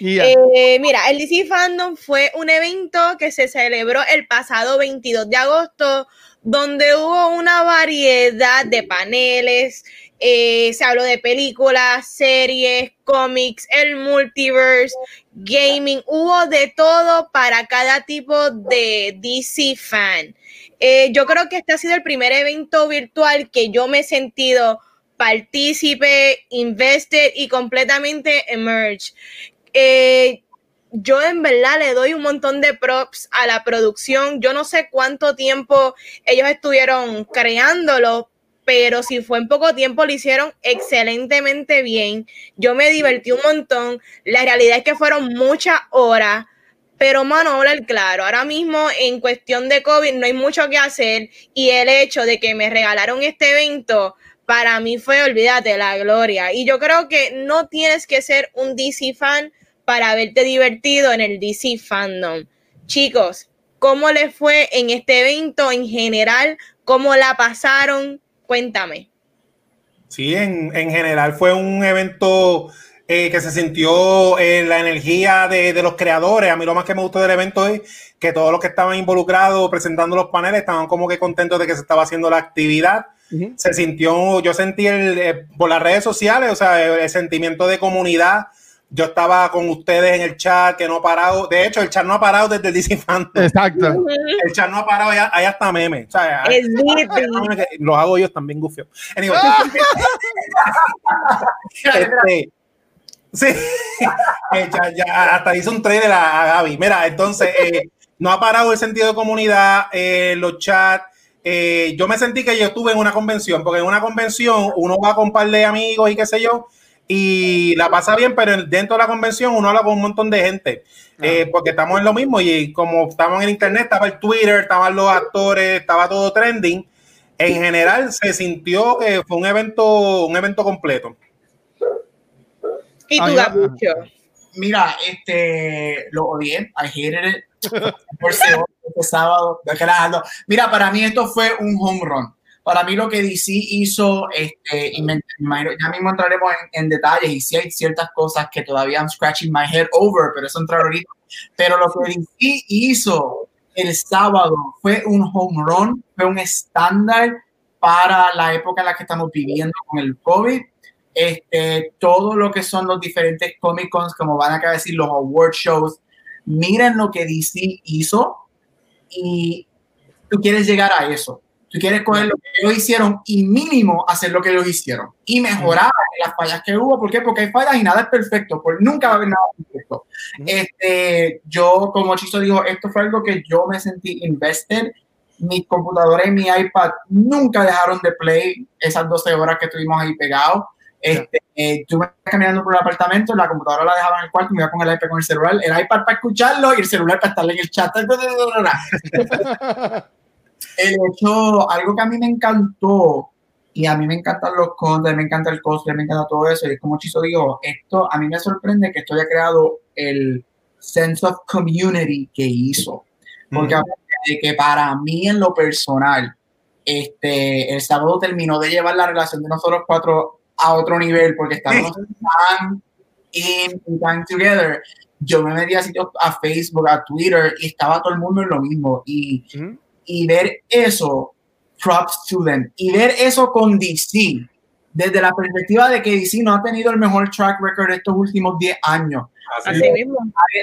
Eh, mira, el DC Fandom fue un evento que se celebró el pasado 22 de agosto, donde hubo una variedad de paneles, eh, se habló de películas, series, cómics, el multiverse, gaming, hubo de todo para cada tipo de DC fan. Eh, yo creo que este ha sido el primer evento virtual que yo me he sentido partícipe, invested y completamente emerged. Eh, yo en verdad le doy un montón de props a la producción. Yo no sé cuánto tiempo ellos estuvieron creándolo, pero si fue en poco tiempo lo hicieron excelentemente bien. Yo me divertí un montón. La realidad es que fueron muchas horas. Pero, mano, hablar claro, ahora mismo en cuestión de COVID no hay mucho que hacer y el hecho de que me regalaron este evento, para mí fue, olvídate, la gloria. Y yo creo que no tienes que ser un DC fan para verte divertido en el DC Fandom. Chicos, ¿cómo les fue en este evento en general? ¿Cómo la pasaron? Cuéntame. Sí, en, general fue un evento eh, que se sintió eh, la energía de, los creadores. A mí lo más que me gustó del evento es que todos los que estaban involucrados presentando los paneles estaban como que contentos de que se estaba haciendo la actividad. Se sintió, yo sentí el, eh, por las redes sociales, o sea, el sentimiento de comunidad yo estaba con ustedes en el chat que no ha parado. De hecho, el chat no ha parado desde el DC Exacto. El chat no ha parado, hay, hasta memes. los hago yo también, gufio. Anyway. este, sí. ya, hasta hizo un trailer a, Gaby. Mira, entonces, eh, no ha parado el sentido de comunidad, eh, los chats. Eh, yo me sentí que yo estuve en una convención, porque en una convención uno va con un par de amigos y qué sé yo, y la pasa bien, pero dentro de la convención uno habla con un montón de gente, eh, porque estamos en lo mismo y como estamos en internet, estaba el Twitter, estaban los actores, estaba todo trending. En general se sintió que fue un evento, un evento completo. ¿Y tú, Gabucho? Mira, este, lo odié, I hated it. Por este sábado, Mira, para mí esto fue un home run para mí lo que DC hizo, este, y ya mismo entraremos en, detalles y si hay ciertas cosas que todavía I'm scratching my head over, pero eso entra ahorita. Pero lo que DC hizo el sábado fue un home run, fue un estándar para la época en la que estamos viviendo con el COVID. Este, todo lo que son los diferentes Comic Cons, como van a decir los award shows, miren lo que DC hizo y tú quieres llegar a eso Tú quieres coger lo que ellos hicieron y mínimo hacer lo que ellos hicieron y mejorar las fallas que hubo. ¿Por qué? Porque hay fallas y nada es perfecto. Porque nunca va a haber nada perfecto. Este, yo, como Chiso dijo, esto fue algo que yo me sentí invested. Mi computadora y mi iPad nunca dejaron de play esas 12 horas que estuvimos ahí pegados. Este, eh, caminando por el apartamento, la computadora la dejaba en el cuarto, me iba con el iPad con el celular, el iPad para escucharlo y el celular para estar en el chat. el hecho, algo que a mí me encantó, y a mí me encantan los contes, me encanta el cosplay, me encanta todo eso, y es como Chiso digo, esto a mí me sorprende que esto haya creado el sense of community que hizo. Porque de que para mí en lo personal, este, el sábado terminó de llevar la relación de nosotros cuatro a otro nivel, porque estábamos tan in, tan together. Yo me metí a sitios a Facebook, a Twitter, y estaba todo el mundo en lo mismo. Y y ver eso, props to them, y ver eso con DC, desde la perspectiva de que DC no ha tenido el mejor track record estos últimos 10 años. Así mismo.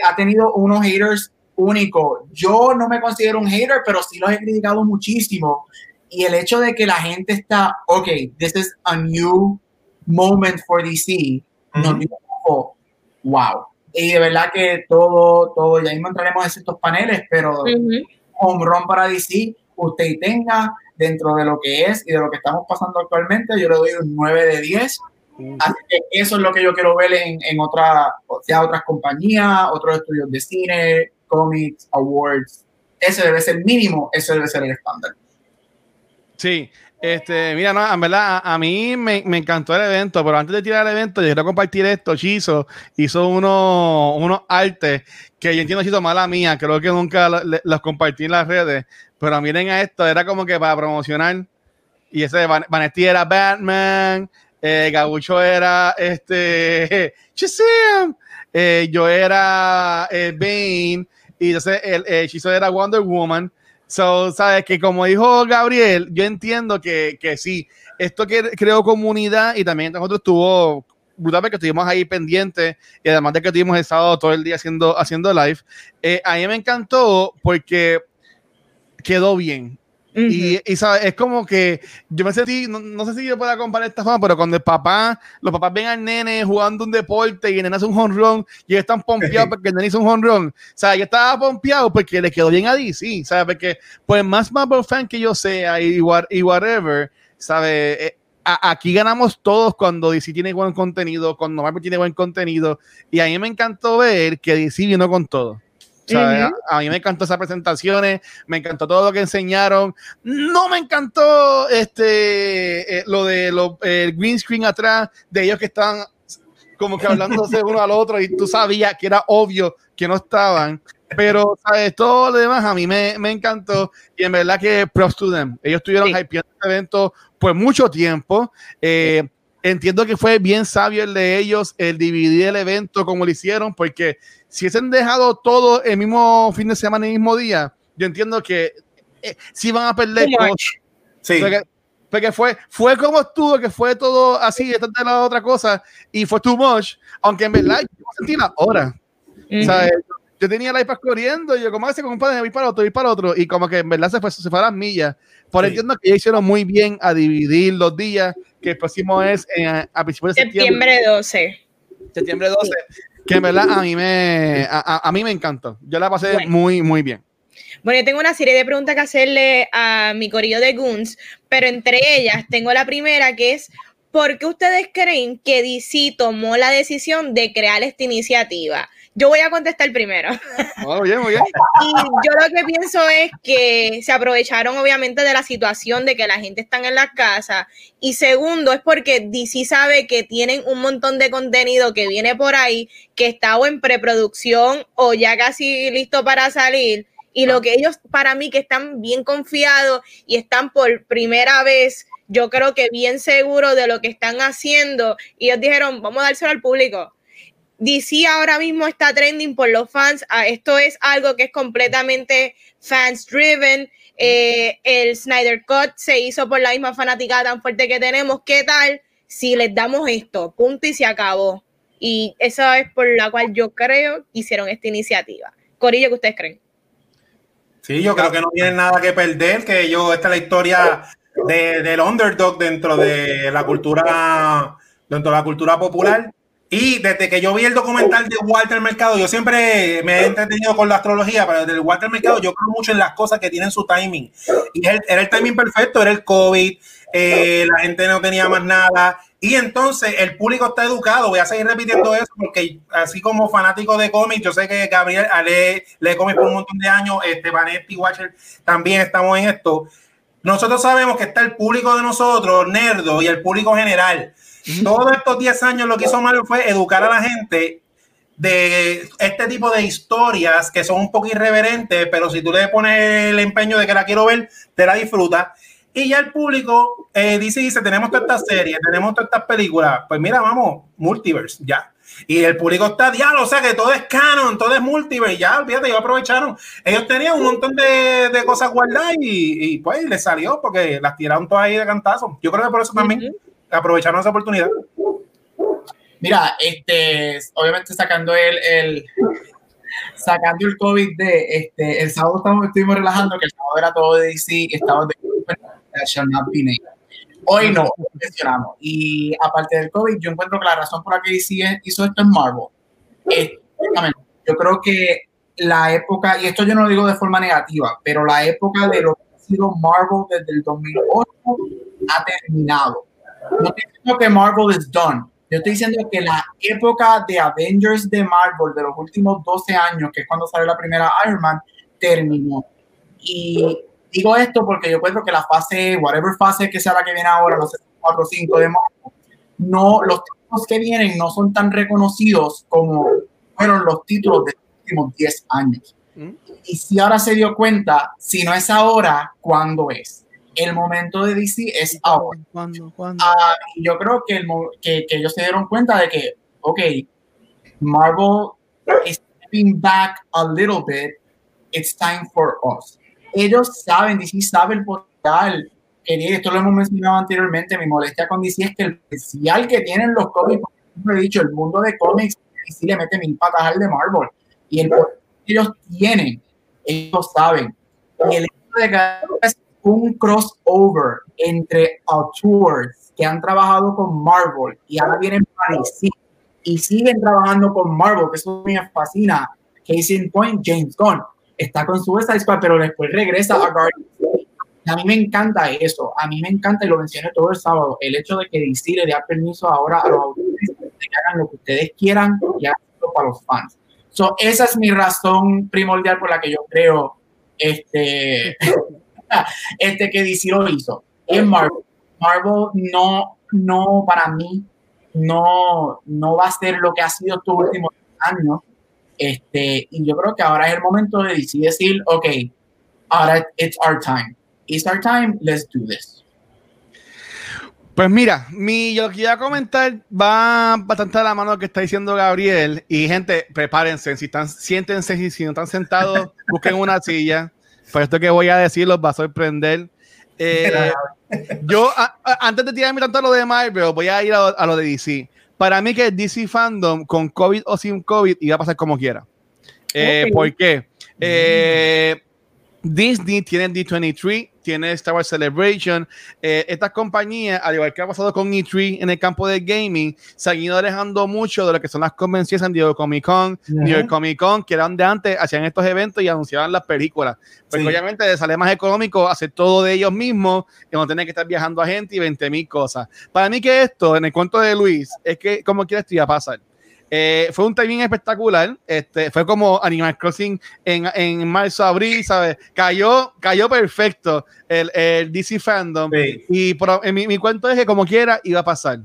Ha, tenido unos haters únicos. Yo no me considero un hater, pero sí los he criticado muchísimo. Y el hecho de que la gente está, ok, this is a new moment for DC, nos dijo, wow. Y de verdad que todo, todo, ya mismo entraremos en estos paneles, pero home run para DC, usted tenga dentro de lo que es y de lo que estamos pasando actualmente, yo le doy un 9 de 10 Así que eso es lo que yo quiero ver en, en otra, sea otras compañías, otros estudios de cine, comics, awards. Ese debe ser mínimo, ese debe ser el estándar. Sí, este, mira, no, en verdad, a, mí me, me, encantó el evento, pero antes de tirar el evento, yo quiero compartir esto. Chizo hizo unos uno artes que yo entiendo, Chizo, mala mía, creo que nunca los compartí en las redes, pero miren a esto, era como que para promocionar. Y ese Vanetti era Batman, eh, Gabucho era este Shazam, eh, yo era eh, Bane, y entonces el, el Chizo era Wonder Woman. So, sabes que como dijo Gabriel, yo entiendo que, que sí, esto que creó comunidad y también nosotros estuvo brutal porque estuvimos ahí pendientes y además de que estuvimos el sábado todo el día haciendo, haciendo live, eh, a mí me encantó porque quedó bien y, y ¿sabes? es como que yo me sentí, no, no sé si yo pueda comparar esta forma, pero cuando el papá, los papás ven al nene jugando un deporte y el nene hace un honrón y ellos están pompeados porque el nene hizo un honrón. O sea, yo estaba pompeado porque le quedó bien a DC, ¿sabes? Porque, pues, más Marvel fan que yo sea y, y whatever, ¿sabes? Eh, aquí ganamos todos cuando DC tiene buen contenido, cuando Marvel tiene buen contenido. Y a mí me encantó ver que DC vino con todo a, mí me encantó esas presentaciones, me encantó todo lo que enseñaron. No me encantó este eh, lo de lo, el green screen atrás de ellos que estaban como que hablándose uno al otro y tú sabías que era obvio que no estaban. Pero, ¿sabes? Todo lo demás a mí me, me encantó y en verdad que props to them. Ellos estuvieron sí. hypeando este evento por mucho tiempo. Eh, entiendo que fue bien sabio el de ellos el dividir el evento como lo hicieron, porque si hubiesen dejado todo el mismo fin de semana, el mismo día, yo entiendo que eh, si van a perder Sí. Porque, porque, fue, fue como estuvo, que fue todo así, esta de la otra cosa, y fue too much, aunque en verdad yo sentí la hora. Uh -huh. o sea, yo tenía el iPad corriendo, y yo como hace compadre, voy para otro, voy para otro, y como que en verdad se fue, se fue a las millas. Por sí. entiendo que hicieron muy bien a dividir los días, que el próximo es en, a principios de septiembre. Septiembre 12. Septiembre 12. Sí. Que en verdad a mí me, a, a mí me encantó. Yo la pasé bueno. muy, muy bien. Bueno, yo tengo una serie de preguntas que hacerle a mi corillo de Goons, pero entre ellas tengo la primera que es, ¿por qué ustedes creen que DC tomó la decisión de crear esta iniciativa? Yo voy a contestar primero. Oh, bien, muy bien. Y yo lo que pienso es que se aprovecharon obviamente de la situación de que la gente está en la casa. Y segundo, es porque DC sabe que tienen un montón de contenido que viene por ahí, que está o en preproducción o ya casi listo para salir. Y lo que ellos, para mí, que están bien confiados y están por primera vez, yo creo que bien seguros de lo que están haciendo. Y ellos dijeron, vamos a dárselo al público DC ahora mismo está trending por los fans. Ah, esto es algo que es completamente fans driven. Eh, el Snyder Cut se hizo por la misma fanática tan fuerte que tenemos. ¿Qué tal si les damos esto? Punto y se acabó. Y eso es por la cual yo creo que hicieron esta iniciativa. Corillo, ¿qué ustedes creen? Sí, yo creo que no tienen nada que perder, que yo, esta es la historia de, del underdog dentro de la cultura, dentro de la cultura popular. Y desde que yo vi el documental de Walter Mercado, yo siempre me he entretenido con la astrología, pero desde el Walter Mercado yo creo mucho en las cosas que tienen su timing. Y era el timing perfecto, era el COVID, eh, la gente no tenía más nada. Y entonces el público está educado. Voy a seguir repitiendo eso porque así como fanático de cómics, yo sé que Gabriel lee cómics por un montón de años, este, Vanetti, Watcher, también estamos en esto. Nosotros sabemos que está el público de nosotros, nerdo, y el público general. Todos estos 10 años lo que hizo Mario fue educar a la gente de este tipo de historias que son un poco irreverentes, pero si tú le pones el empeño de que la quiero ver, te la disfrutas. Y ya el público eh, dice, dice, tenemos todas estas series, tenemos todas estas películas, pues mira, vamos, multiverse, ya. Y el público está diablo, o sea que todo es canon, todo es multiverse, ya, olvídate, ellos aprovecharon. Ellos tenían un montón de, de cosas guardadas y, y, pues les salió porque las tiraron todas ahí de cantazo. Yo creo que por eso también uh -huh aprovecharon esa oportunidad. Mira, este, obviamente sacando el, el sacando el COVID de este, el sábado estamos, estuvimos relajando que el sábado era todo de DC, estaba de shall. Hoy no, mencionamos. Y aparte del COVID, yo encuentro que la razón por la que DC hizo esto es Marvel. Exactamente. Yo creo que la época, y esto yo no lo digo de forma negativa, pero la época de lo que ha sido Marvel desde el 2008 ha terminado No estoy diciendo que Marvel is done. Yo estoy diciendo que la época de Avengers de Marvel de los últimos 12 años, que es cuando sale la primera Iron Man, terminó. Y digo esto porque yo creo que la fase, whatever fase que sea la que viene ahora, los 4 o 5 de Marvel, no, los títulos que vienen no son tan reconocidos como fueron los títulos de los últimos 10 años. ¿Mm? Y si ahora se dio cuenta, si no es ahora, ¿cuándo es? El momento de DC es ahora. ¿Cuándo? ¿Cuándo? Ah, yo creo que, el, que, que, ellos se dieron cuenta de que, ok, Marvel is stepping back a little bit, it's time for us. Ellos saben, DC sabe el potencial que esto lo hemos mencionado anteriormente, mi molestia con DC es que el potencial que tienen los cómics, como he dicho, el mundo de cómics, DC le mete mil patas al de Marvel. Y el ellos tienen, ellos saben. Y el hecho de que un crossover entre autores que han trabajado con Marvel y ahora vienen para DC y siguen trabajando con Marvel, que eso me fascina. Case in point, James Gunn está con su Squad, pero después regresa a Guardians. A mí me encanta eso, a mí me encanta, y lo mencioné todo el sábado, el hecho de que DC le dé permiso ahora a los autores de que hagan lo que ustedes quieran y hagan para los fans. So, esa es mi razón primordial por la que yo creo este, este que DC lo hizo. En Marvel, Marvel no, no, para mí, no, no va a ser lo que ha sido estos últimos años. Este, y yo creo que ahora es el momento de DC decir, ok, ahora it's our time. It's our time, let's do this. Pues mira, mi, yo lo que iba a comentar va bastante a la mano que está diciendo Gabriel. Y gente, prepárense, si están, siéntense, si, si no están sentados, busquen una silla. Pues esto que voy a decir los va a sorprender. Eh, yo, antes de tirarme tanto a lo de Marvel, voy a ir a, lo de DC. Para mí que DC Fandom, con COVID o sin COVID, iba a pasar como quiera. Eh, ¿Por qué? Eh, Disney tiene D23, tiene Star Wars Celebration. Eh, estas compañías, al igual que ha pasado con E3 en el campo de gaming, se han ido alejando mucho de lo que son las convenciones San Diego Comic Con, New York Comic Con, que eran de antes, hacían estos eventos y anunciaban las películas. Porque obviamente les sale más económico hacer todo de ellos mismos y no tener que estar viajando a gente y 20 mil cosas. Para mí que esto, en el cuento de Luis, es que como quieres te iba a pasar. Eh, fue un timing espectacular. Este, fue como Animal Crossing en, en marzo, abril, ¿sabes? Cayó, cayó perfecto el, el DC fandom. Y mi, mi, cuento es que como quiera iba a pasar.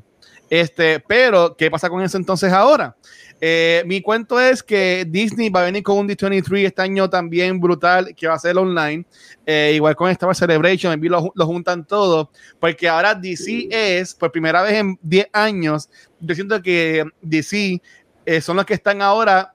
Este, pero, ¿qué pasa con eso entonces ahora? Eh, mi cuento es que Disney va a venir con un D23 este año también brutal, que va a ser online. Eh, igual con Star Wars Celebration, lo, lo juntan todo, porque ahora DC es, por primera vez en 10 años, yo siento que DC eh, son los que están ahora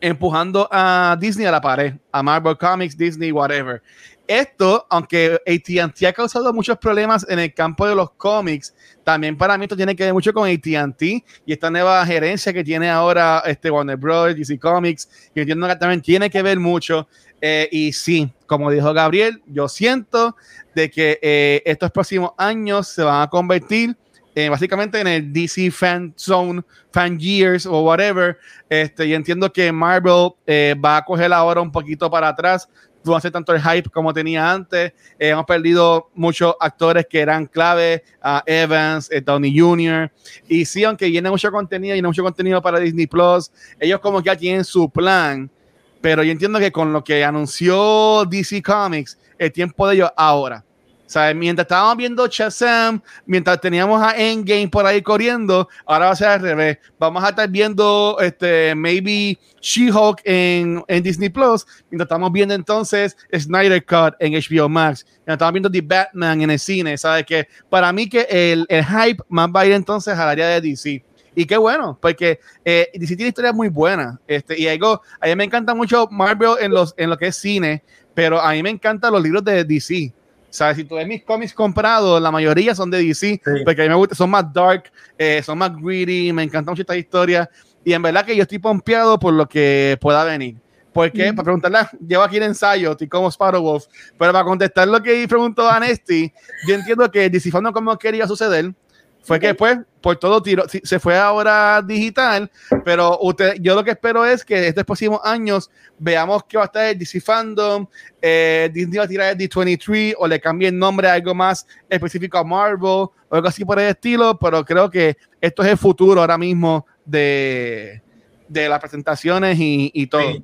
empujando a Disney a la pared, a Marvel Comics, Disney, whatever. Esto, aunque ATT ha causado muchos problemas en el campo de los cómics, también para mí esto tiene que ver mucho con ATT y esta nueva gerencia que tiene ahora este Warner Bros., DC Comics, que entiendo que también tiene que ver mucho. Eh, y sí, como dijo Gabriel, yo siento de que eh, estos próximos años se van a convertir eh, básicamente en el DC Fan Zone, Fan Years o whatever. Este, y entiendo que Marvel va a coger ahora un poquito para atrás. No hace tanto el hype como tenía antes. Eh, hemos perdido muchos actores que eran clave, a Evans, Tony Jr. Y sí, aunque viene mucho contenido, viene mucho contenido para Disney Plus, ellos como que ya tienen su plan. Pero yo entiendo que con lo que anunció DC Comics, el tiempo de ellos ahora sea, Mientras estábamos viendo Shazam, mientras teníamos a Endgame por ahí corriendo, ahora va a ser al revés. Vamos a estar viendo este, maybe She-Hulk en, en, Disney Plus, mientras estamos viendo entonces Snyder Cut en HBO Max, mientras estamos viendo The Batman en el cine, ¿sabes? Que para mí que el, el hype más va a ir entonces al área de DC. Y qué bueno, porque eh, DC tiene historias muy buenas. Este, y algo, a mí me encanta mucho Marvel en, los, en lo que es cine, pero a mí me encantan los libros de DC. ¿Sabes? Si tú ves mis cómics comprados, la mayoría son de DC, porque a mí me gusta, son más dark, eh, son más greedy, me encantan mucho estas historias. Y en verdad que yo estoy pompeado por lo que pueda venir. Porque, para preguntarle, llevo aquí el ensayo, estoy como Sparrow Wolf, pero para contestar lo que preguntó Anesti, yo entiendo que DC Fandom como quería suceder fue que después por todo tiro, se fue ahora digital, pero usted, yo lo que espero es que estos próximos años veamos que va a estar el DC Fandom, eh, Disney va a tirar el D23 o le cambie el nombre a algo más específico a Marvel o algo así por el estilo, pero creo que esto es el futuro ahora mismo de, de las presentaciones y, y todo.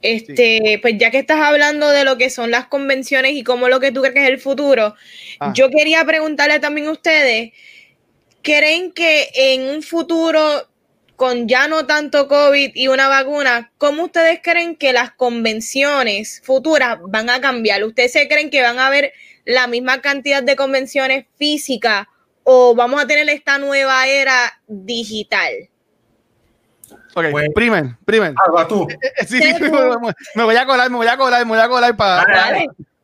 Este, pues ya que estás hablando de lo que son las convenciones y cómo lo que tú crees que es el futuro, ah. yo quería preguntarle también a ustedes, ¿creen que en un futuro con ya no tanto COVID y una vacuna, cómo ustedes creen que las convenciones futuras van a cambiar? ¿Ustedes se creen que van a haber la misma cantidad de convenciones físicas o vamos a tener esta nueva era digital? Ok, primer, primer. Ah, tú. Eh, eh, sí, sí, me voy a colar, me voy a colar, me voy a colar para,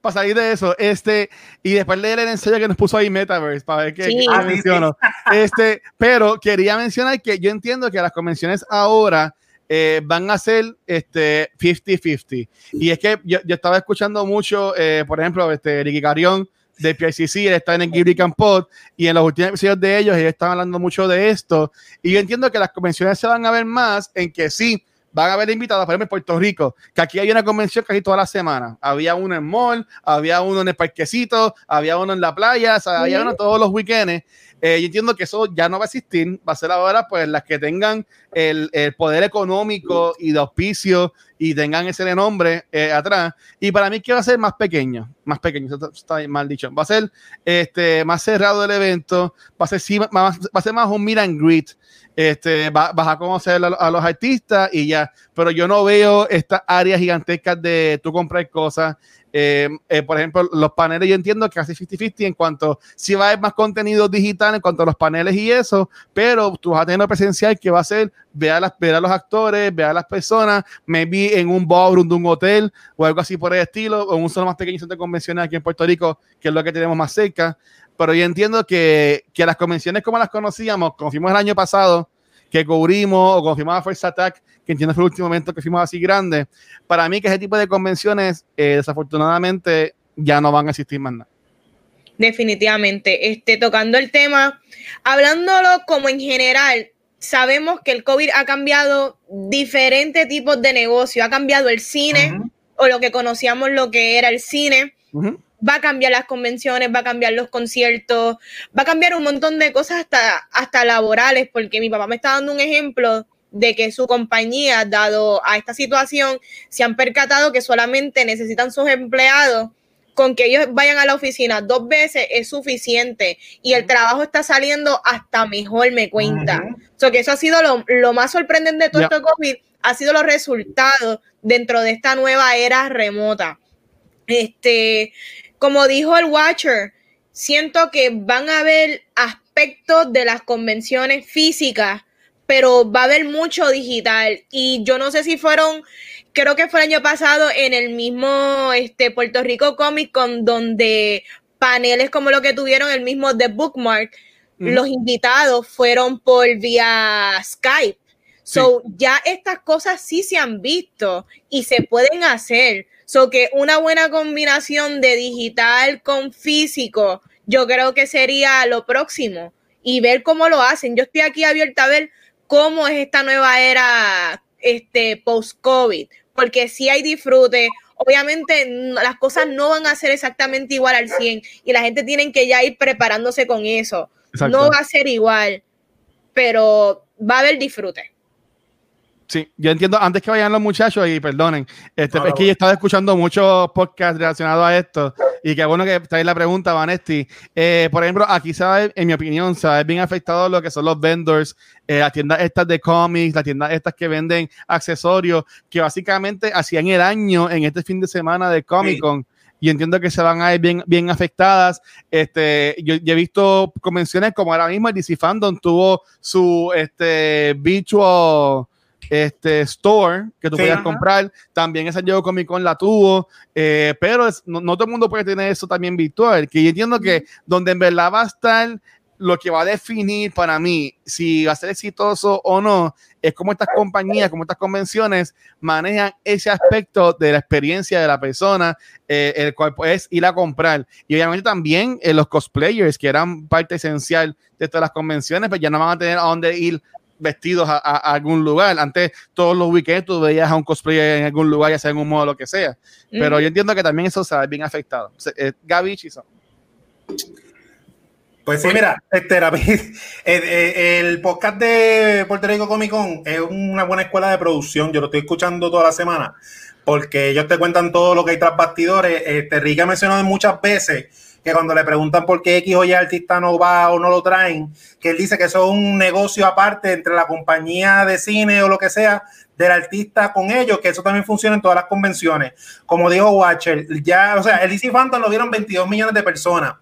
para, salir de eso. Este, y después leer el ensayo que nos puso ahí Metaverse para ver qué, sí. Ah, menciono. Este, pero quería mencionar que yo entiendo que las convenciones ahora eh, van a ser este 50-50. Y es que yo, yo, estaba escuchando mucho, por ejemplo, este Ricky Carión de PICC, él está en el Ghibli Campot y en los últimos episodios de ellos ellos están hablando mucho de esto y yo entiendo que las convenciones se van a ver más en que sí, van a haber invitados, por ejemplo, en Puerto Rico, que aquí hay una convención casi toda la semana. Había uno en mall, había uno en el parquecito, había uno en la playa, había uno todos los weekends. Eh, yo entiendo que eso ya no va a existir, va a ser ahora pues las que tengan el, poder económico y de auspicio y tengan ese nombre eh, atrás. Y para mí que va a ser más pequeño, más pequeño, está, está, mal dicho. Va a ser este, más cerrado el evento, va a ser, sí, va a ser más un meet and greet. Este, va, vas a conocer a, los artistas y ya, pero yo no veo estas áreas gigantescas de tú comprar cosas. Eh, eh, por ejemplo, los paneles, yo entiendo que casi 50-50 en cuanto si va a haber más contenido digital en cuanto a los paneles y eso, pero tú vas a tener una presencial que va a ser ver a, las, a los actores, ver a las personas, maybe en un ballroom de un hotel o algo así por el estilo, o en un solo más pequeño centro de convenciones aquí en Puerto Rico, que es lo que tenemos más cerca. Pero yo entiendo que, que las convenciones como las conocíamos, como fuimos el año pasado, que cubrimos o confirmaba First Attack, que entiendo fue el último momento que fuimos así grande. Para mí que ese tipo de convenciones, eh, desafortunadamente, ya no van a existir más nada. Definitivamente. Este, tocando el tema, hablándolo como en general, sabemos que el COVID ha cambiado diferentes tipos de negocio. Ha cambiado el cine, o lo que conocíamos lo que era el cine va a cambiar las convenciones, va a cambiar los conciertos, va a cambiar un montón de cosas hasta, hasta laborales, porque mi papá me está dando un ejemplo de que su compañía, dado a esta situación, se han percatado que solamente necesitan sus empleados con que ellos vayan a la oficina dos veces es suficiente y el trabajo está saliendo hasta mejor, me cuenta. Uh que eso ha sido lo, más sorprendente de todo esto COVID, ha sido los resultados dentro de esta nueva era remota. Este, como dijo el Watcher, siento que van a haber aspectos de las convenciones físicas, pero va a haber mucho digital. Y yo no sé si fueron, creo que fue el año pasado en el mismo este, Puerto Rico Comic Con, donde paneles como lo que tuvieron el mismo The Bookmark, los invitados fueron por vía Skype. So, ya estas cosas sí se han visto y se pueden hacer. So que una buena combinación de digital con físico, yo creo que sería lo próximo y ver cómo lo hacen. Yo estoy aquí abierta a ver cómo es esta nueva era este post-COVID, porque si hay disfrute, obviamente las cosas no van a ser exactamente igual al 100 y la gente tiene que ya ir preparándose con eso. No va a ser igual, pero va a haber disfrute. Sí, yo entiendo, antes que vayan los muchachos, y perdonen, este, es que yo estaba escuchando muchos podcasts relacionados a esto, y qué bueno que trae la pregunta, Vanesti. Eh, por ejemplo, aquí se va, en mi opinión, se va bien afectado lo que son los vendors, eh, las tiendas estas de cómics, las tiendas estas que venden accesorios, que básicamente hacían el año en este fin de semana de Comic Con. Y entiendo que se van a ir bien, bien afectadas. Este, yo, he visto convenciones como ahora mismo el DC Fandom tuvo su este, virtual este store que tú puedas comprar. También esa Diego Comic Con la tuvo, eh, pero no, todo el mundo puede tener eso también virtual. Que yo entiendo que donde en verdad va a estar lo que va a definir para mí si va a ser exitoso o no es cómo estas compañías, cómo estas convenciones manejan ese aspecto de la experiencia de la persona, eh, el cual puedes ir a comprar. Y obviamente también eh, los cosplayers, que eran parte esencial de todas las convenciones, pues ya no van a tener a dónde ir vestidos a, algún lugar. Antes, todos los weekends tú veías a un cosplayer en algún lugar, ya sea en un modo lo que sea. Pero yo entiendo que también eso se ve bien afectado. Eh, Gaby Chizón. Pues sí, mira, este, el, podcast de Puerto Rico Comic Con es una buena escuela de producción. Yo lo estoy escuchando toda la semana porque ellos te cuentan todo lo que hay tras bastidores. Este, Rick ha mencionado muchas veces que cuando le preguntan por qué X o Y artista no va o no lo traen, que él dice que eso es un negocio aparte entre la compañía de cine o lo que sea del artista con ellos, que eso también funciona en todas las convenciones. Como dijo Watcher, ya, o sea, el DC Phantom lo vieron 22 millones de personas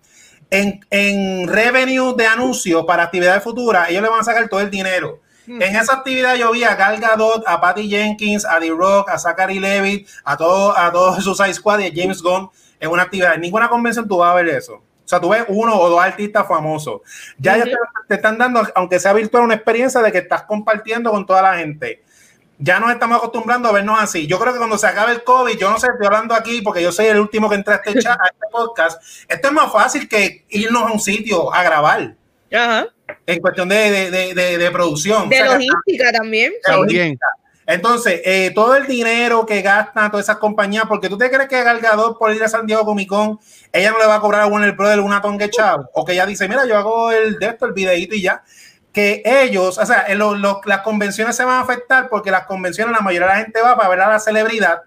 en, revenue de anuncios para actividades futuras, ellos le van a sacar todo el dinero. En esa actividad yo vi a Gal Gadot, a Patty Jenkins, a The Rock, a Zachary Levitt, a todos a Suicide Squad y a James Gunn en una actividad. En ninguna convención tú vas a ver eso. O sea, tú ves uno o dos artistas famosos. Ya, ya te, te, están dando, aunque sea virtual, una experiencia de que estás compartiendo con toda la gente ya nos estamos acostumbrando a vernos así. Yo creo que cuando se acabe el COVID, yo no sé, estoy hablando aquí porque yo soy el último que entra a este, chat, a este podcast. Esto es más fácil que irnos a un sitio a grabar. Ajá. En cuestión de, de, de, de producción. De logística también. Entonces, eh, todo el dinero que gastan todas esas compañías, porque tú te crees que Galgador por ir a San Diego Comic Con, ella no le va a cobrar a Warner Brother una tongue chavo, o que ella dice, mira, yo hago el de esto, el videito y ya que ellos, o sea, las convenciones se van a afectar porque las convenciones, la mayoría de la gente va para ver a la celebridad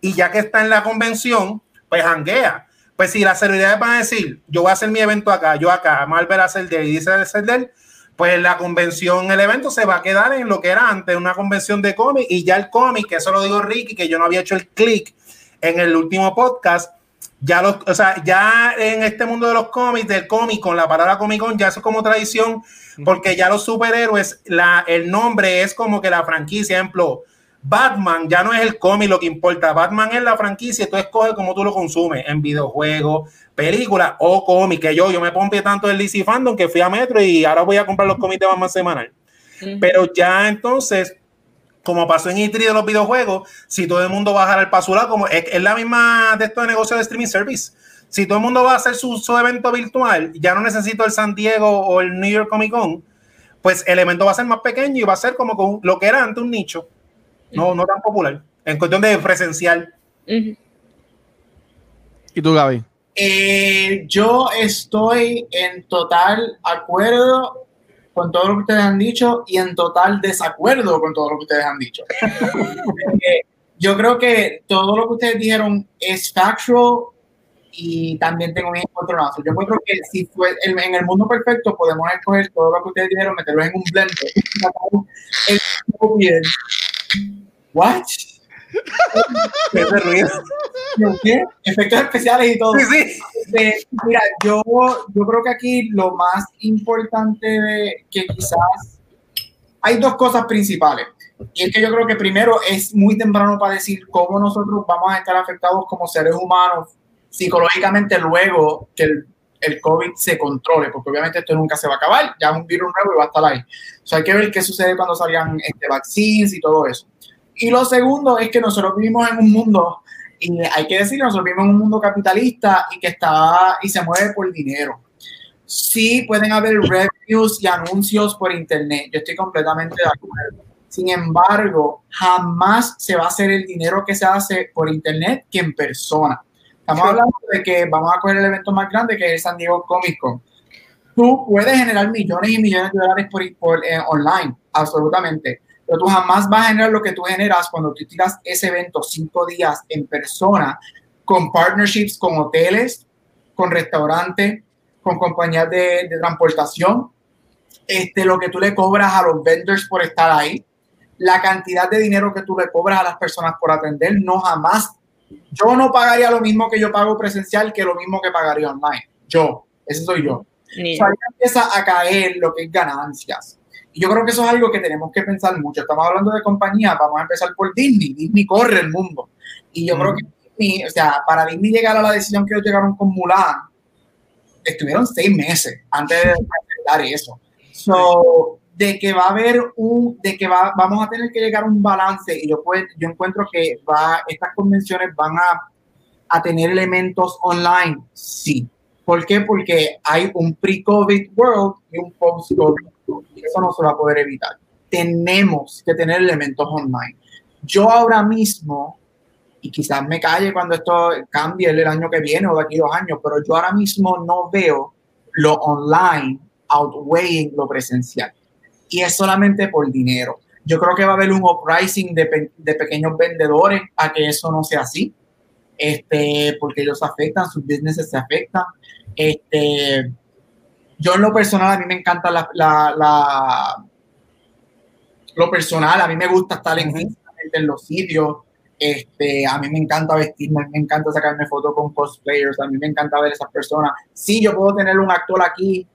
y ya que está en la convención, pues hanguea. Pues si las celebridades van a decir, yo voy a hacer mi evento acá, yo acá, Marvel a hacer de y dice de pues la convención, el evento se va a quedar en lo que era antes, una convención de cómic y ya el cómic, que eso lo digo Ricky, que yo no había hecho el click en el último podcast, ya los, o sea, ya en este mundo de los cómics, del cómic, con la palabra Comic ya eso es como tradición, porque ya los superhéroes, la, el nombre es como que la franquicia, ejemplo, Batman ya no es el cómic lo que importa, Batman es la franquicia, tú escoges cómo tú lo consumes, en videojuegos, películas o cómic, que yo, yo me pompe tanto el DC Fandom que fui a Metro y ahora voy a comprar los cómics de Batman semanal. Pero ya entonces como pasó en E3 de los videojuegos, si todo el mundo va a el pasura, como es, la misma de estos negocios de streaming service. Si todo el mundo va a hacer su, evento virtual, ya no necesito el San Diego o el New York Comic Con, pues el evento va a ser más pequeño y va a ser como lo que era antes un nicho, no, no tan popular, en cuestión de presencial. ¿Y tú, Gaby? Eh, yo estoy en total acuerdo con todo lo que ustedes han dicho y en total desacuerdo con todo lo que ustedes han dicho. Eh, yo creo que todo lo que ustedes dijeron es factual y también tengo un encontronazo. Yo creo que si fue en el mundo perfecto podemos escoger todo lo que ustedes dijeron, meterlo en un blender. ¿What? ¿Qué. Efectos especiales y todo. Sí, sí. mira, yo, yo creo que aquí lo más importante de que quizás hay dos cosas principales. Y es que yo creo que primero es muy temprano para decir cómo nosotros vamos a estar afectados como seres humanos psicológicamente luego que el, el COVID se controle, porque obviamente esto nunca se va a acabar, ya es un virus nuevo y va a estar ahí. O sea, hay que ver qué sucede cuando salgan este, vaccines y todo eso. Y lo segundo es que nosotros vivimos en un mundo, y hay que decir, nosotros vivimos en un mundo capitalista y que está y se mueve por dinero. Sí pueden haber reviews y anuncios por internet, yo estoy completamente de acuerdo. Sin embargo, jamás se va a hacer el dinero que se hace por internet que en persona. Estamos hablando de que vamos a coger el evento más grande que es el San Diego Comic Con. Tú puedes generar millones y millones de dólares por, por eh, online, absolutamente pero tú jamás vas a generar lo que tú generas cuando tú tiras ese evento cinco días en persona con partnerships con hoteles, con restaurantes, con compañías de, de, transportación, este, lo que tú le cobras a los vendors por estar ahí, la cantidad de dinero que tú le cobras a las personas por atender, no jamás. Yo no pagaría lo mismo que yo pago presencial que lo mismo que pagaría online. Yo, ese soy yo. O sea, empieza a caer lo que es ganancias yo creo que eso es algo que tenemos que pensar mucho. Estamos hablando de compañía, vamos a empezar por Disney. Disney corre el mundo. Y yo creo que Disney, o sea, para Disney llegar a la decisión que ellos llegaron con Mulan, estuvieron seis meses antes de evitar eso. So, de que va a haber un, de que va, vamos a tener que llegar a un balance y yo, pues, yo encuentro que va, estas convenciones van a, a tener elementos online, sí. ¿Por qué? Porque hay un pre-COVID world y un post-COVID. Eso no se va a poder evitar. Tenemos que tener elementos online. Yo ahora mismo, y quizás me calle cuando esto cambie el año que viene o de aquí dos años, pero yo ahora mismo no veo lo online outweighing lo presencial y es solamente por dinero. Yo creo que va a haber un uprising de, de pequeños vendedores a que eso no sea así, este, porque ellos afectan, sus businesses se afectan. Este, yo en lo personal, a mí me encanta la, la, lo personal, a mí me gusta estar en, en los sitios, este, a mí me encanta vestirme, a mí me encanta sacarme fotos con cosplayers, a mí me encanta ver esas personas. Sí, yo puedo tener un actor aquí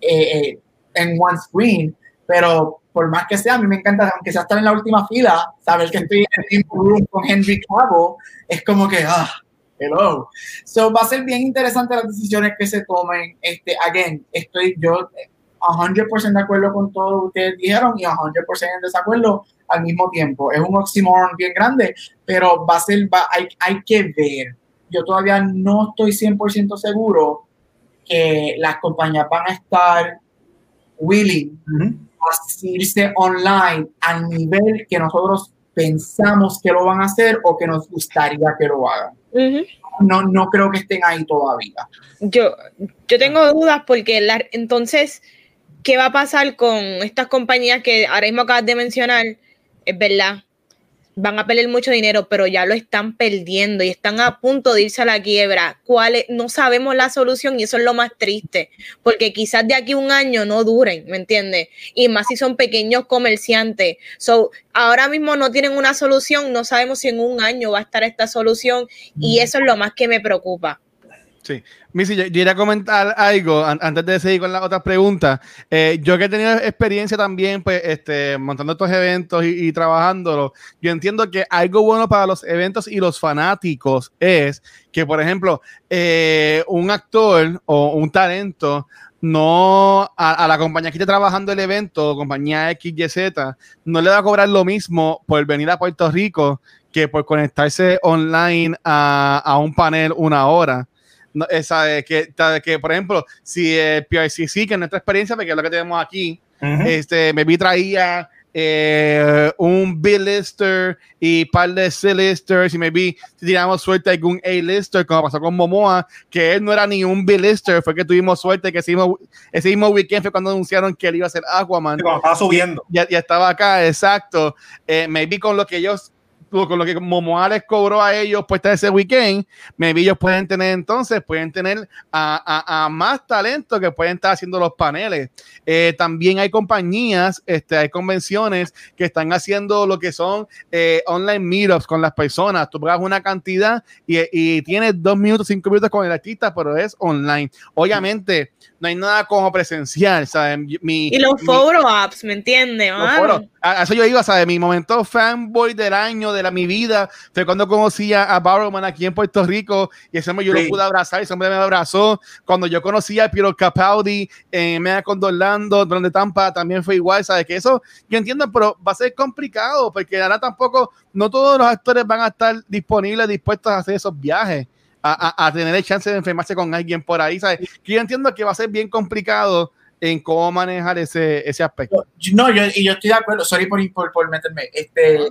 eh, eh, en one screen, pero por más que sea, a mí me encanta, aunque sea estar en la última fila, saber que estoy en el room con Henry Cavill, es como que, ah, hello. So, va a ser bien interesante las decisiones que se tomen. Este, again, estoy yo 100% de acuerdo con todo lo que ustedes dijeron y 100% en desacuerdo al mismo tiempo. Es un oxímoron bien grande, pero va a ser, va, hay, hay que ver. Yo todavía no estoy 100% seguro que las compañías van a estar willing irse online al nivel que nosotros pensamos que lo van a hacer o que nos gustaría que lo hagan. No, no creo que estén ahí todavía. Yo, yo tengo dudas porque la, entonces, ¿qué va a pasar con estas compañías que ahora mismo acabas de mencionar? Es verdad, van a perder mucho dinero, pero ya lo están perdiendo y están a punto de irse a la quiebra. ¿Cuál No sabemos la solución y eso es lo más triste, porque quizás de aquí a un año no duren, ¿me entiendes? Y más si son pequeños comerciantes. So, ahora mismo no tienen una solución, no sabemos si en un año va a estar esta solución y eso es lo más que me preocupa. Sí, Missy, yo, yo, a comentar algo antes de seguir con las otras preguntas. Eh, yo que he tenido experiencia también, pues, este, montando estos eventos y, y yo entiendo que algo bueno para los eventos y los fanáticos es que, por ejemplo, eh, un actor o un talento no a, la compañía que esté trabajando el evento, compañía XYZ, no le va a cobrar lo mismo por venir a Puerto Rico que por conectarse online a, a un panel una hora esa, que, que, por ejemplo, si el PICC, que es nuestra experiencia, porque es lo que tenemos aquí, este, me vi traía eh, un B-lister y par de C-listers y me vi si teníamos suerte algún A-lister como pasó con Momoa que él no era ni un B-lister fue que tuvimos suerte que ese mismo, ese mismo weekend fue cuando anunciaron que él iba a ser Aquaman. Cuando estaba subiendo. Ya, ya estaba acá exacto. Eh, me vi con lo que ellos con lo que Momoa les cobró a ellos puesta ese weekend, maybe ellos pueden tener entonces, pueden tener a, a, más talento que pueden estar haciendo los paneles. Eh, también hay compañías, este, hay convenciones que están haciendo lo que son eh, online meetups con las personas. Tú pagas una cantidad y, y tienes dos minutos, cinco minutos con el artista, pero es online. Obviamente, no hay nada como presencial, ¿sabes? Mi, y los photo apps, ¿me entiendes? A eso yo iba, ¿sabes? Mi momento fanboy del año, de la, mi vida, fue cuando conocí a, Barrowman aquí en Puerto Rico y ese hombre yo lo pude abrazar, ese hombre me abrazó. Cuando yo conocí a Piero Capaldi en Mega con Orlando, donde Tampa también fue igual, ¿sabes? Que eso, yo entiendo, pero va a ser complicado porque ahora tampoco, no todos los actores van a estar disponibles, dispuestos a hacer esos viajes a, tener el chance de enfermarse con alguien por ahí, ¿sabes? Que yo entiendo que va a ser bien complicado en cómo manejar ese, ese aspecto. No, yo, y yo estoy de acuerdo, sorry por, por, por meterme, este,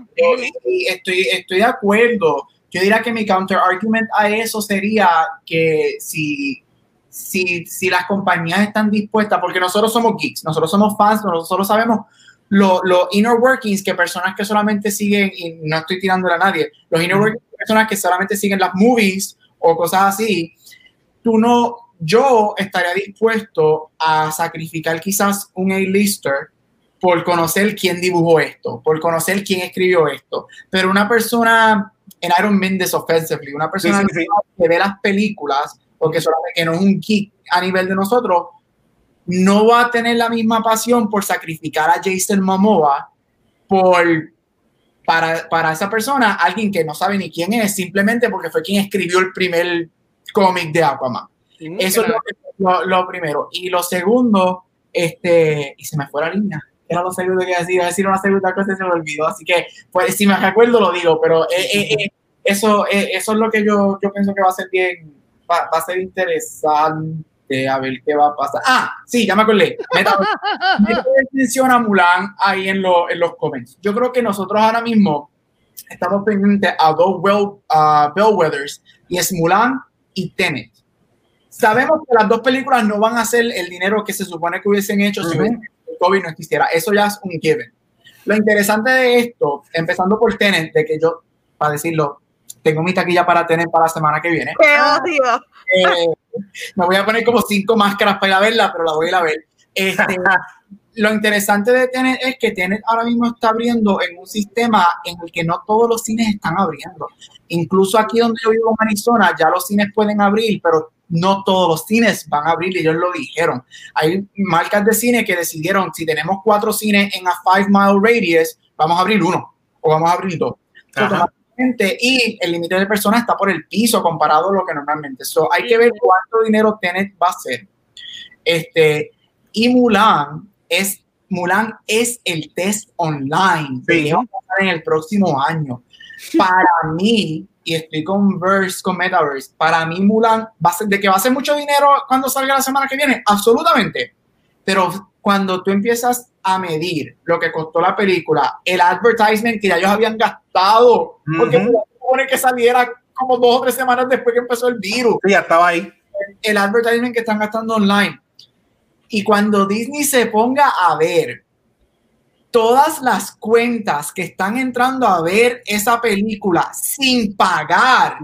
estoy, estoy de acuerdo. Yo diría que mi counter argument a eso sería que si, si, si las compañías están dispuestas, porque nosotros somos geeks, nosotros somos fans, nosotros sabemos los lo inner workings que personas que solamente siguen, y no estoy tirándole a nadie, los inner workings que personas que solamente siguen las movies o cosas así, tú no, yo estaría dispuesto a sacrificar quizás un A-lister por conocer quién dibujó esto, por conocer quién escribió esto. Pero una persona, en Iron Man offensively, una persona que ve las películas, porque solamente que no es un geek a nivel de nosotros, no va a tener la misma pasión por sacrificar a Jason Momoa por para, para esa persona, alguien que no sabe ni quién es, simplemente porque fue quien escribió el primer cómic de Aquaman. Eso es lo, lo, primero. Y lo segundo, Este, y se me fue la línea. Era lo segundo que decir, iba a decir una segunda cosa y se me olvidó. Así que, pues, si me recuerdo, lo digo, pero eh, eh, eh, eso, eso es lo que yo, yo pienso que va a ser bien, va, va a ser interesante a ver qué va a pasar. Ah, sí, ya me acordé. menciona Mulan ahí en, lo, en los comments. Yo creo que nosotros ahora mismo estamos pendientes a dos well, uh, bellwethers y es Mulan y Tenet. Sabemos que las dos películas no van a hacer el dinero que se supone que hubiesen hecho si el COVID no existiera. Eso ya es un given. Lo interesante de esto, empezando por Tenet, de que yo, para decirlo, tengo mi taquilla para Tenet para la semana que viene. ¡Qué odio! Eh, me voy a poner como cinco máscaras para ir a verla, pero la voy a ir a ver. Este, lo interesante de Tenet es que Tenet ahora mismo está abriendo en un sistema en el que no todos los cines están abriendo. Incluso aquí donde yo vivo en Arizona, ya los cines pueden abrir, pero no todos los cines van a abrir, ellos lo dijeron. Hay marcas de cine que decidieron, si tenemos cuatro cines en a five mile radius, vamos a abrir uno o vamos a abrir dos. Y el límite de personas está por el piso comparado a lo que normalmente. So, hay que ver cuánto dinero Tenet va a ser. Este, y Mulan es, Mulan es el test online que va a pasar en el próximo año. Para mí, y estoy con Verse, con Metaverse, para mí Mulan va a ser, de que va a ser mucho dinero cuando salga la semana que viene, absolutamente. Pero cuando tú empiezas a medir lo que costó la película, el advertisement que ya ellos habían gastado, porque supone que saliera como dos o tres semanas después que empezó el virus. ya estaba ahí. El advertisement que están gastando online. Y cuando Disney se ponga a ver todas las cuentas que están entrando a ver esa película sin pagar,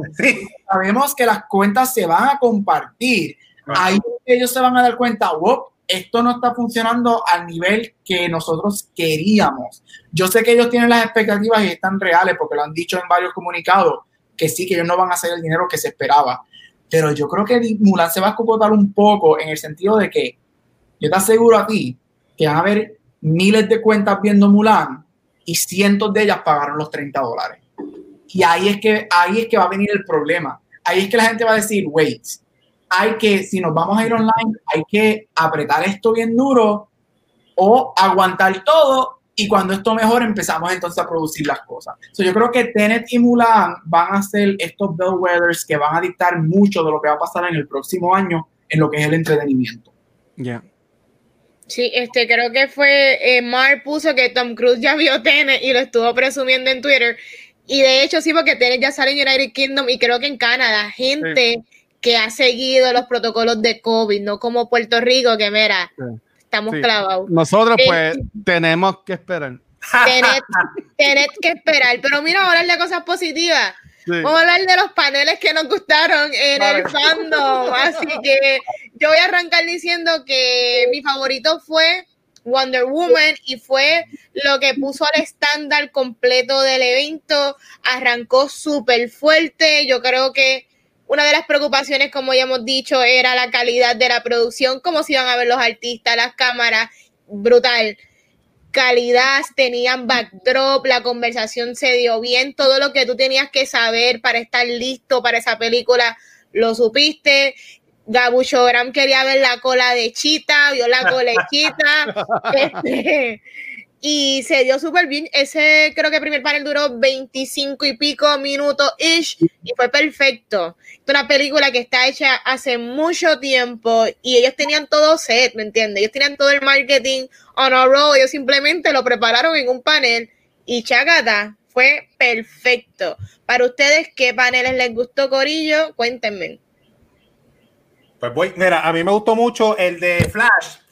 sabemos que las cuentas se van a compartir. Ahí ellos se van a dar cuenta, wow, esto no está funcionando al nivel que nosotros queríamos. Yo sé que ellos tienen las expectativas y están reales porque lo han dicho en varios comunicados, que sí, que ellos no van a hacer el dinero que se esperaba. Pero yo creo que Mulan se va a cocotar un poco en el sentido de que yo te aseguro a ti que van a haber miles de cuentas viendo Mulan y cientos de ellas pagaron los 30 dólares. Y ahí es que, ahí es que va a venir el problema. Ahí es que la gente va a decir, wait, hay que, si nos vamos a ir online, hay que apretar esto bien duro o aguantar todo y cuando esto mejore empezamos entonces a producir las cosas. yo creo que Tenet y Mulan van a ser estos bellwethers que van a dictar mucho de lo que va a pasar en el próximo año en lo que es el entretenimiento. Ya. Sí, este, creo que fue eh, Mar puso que Tom Cruise ya vio Tenet y lo estuvo presumiendo en Twitter. Y de hecho, sí, porque Tenet ya sale en United Kingdom y creo que en Canadá, gente que ha seguido los protocolos de COVID, no como Puerto Rico, que mira, estamos clavados. Nosotros, pues, tenemos que esperar. Tenet, que esperar. Pero mira, ahora hablar de cosas positivas. Vamos a hablar de los paneles que nos gustaron en el fandom. Así que yo voy a arrancar diciendo que mi favorito fue Wonder Woman y fue lo que puso al estándar completo del evento. Arrancó súper fuerte. Yo creo que una de las preocupaciones, como ya hemos dicho, era la calidad de la producción, cómo se iban a ver los artistas, las cámaras, brutal. Calidad, tenían backdrop, la conversación se dio bien, todo lo que tú tenías que saber para estar listo para esa película, lo supiste. Gabucho Gram quería ver la cola de Chita, vio la cola de Chita. este, y se dio súper bien. Ese creo que primer panel duró 25 y pico minutos ish y fue perfecto. Es una película que está hecha hace mucho tiempo y ellos tenían todo set, ¿me entiendes? Ellos tenían todo el marketing on a roll, ellos simplemente lo prepararon en un panel y chagata, fue perfecto. Para ustedes, ¿qué paneles les gustó, Corillo? Cuéntenme. Pues voy, mira, a mí me gustó mucho el de Flash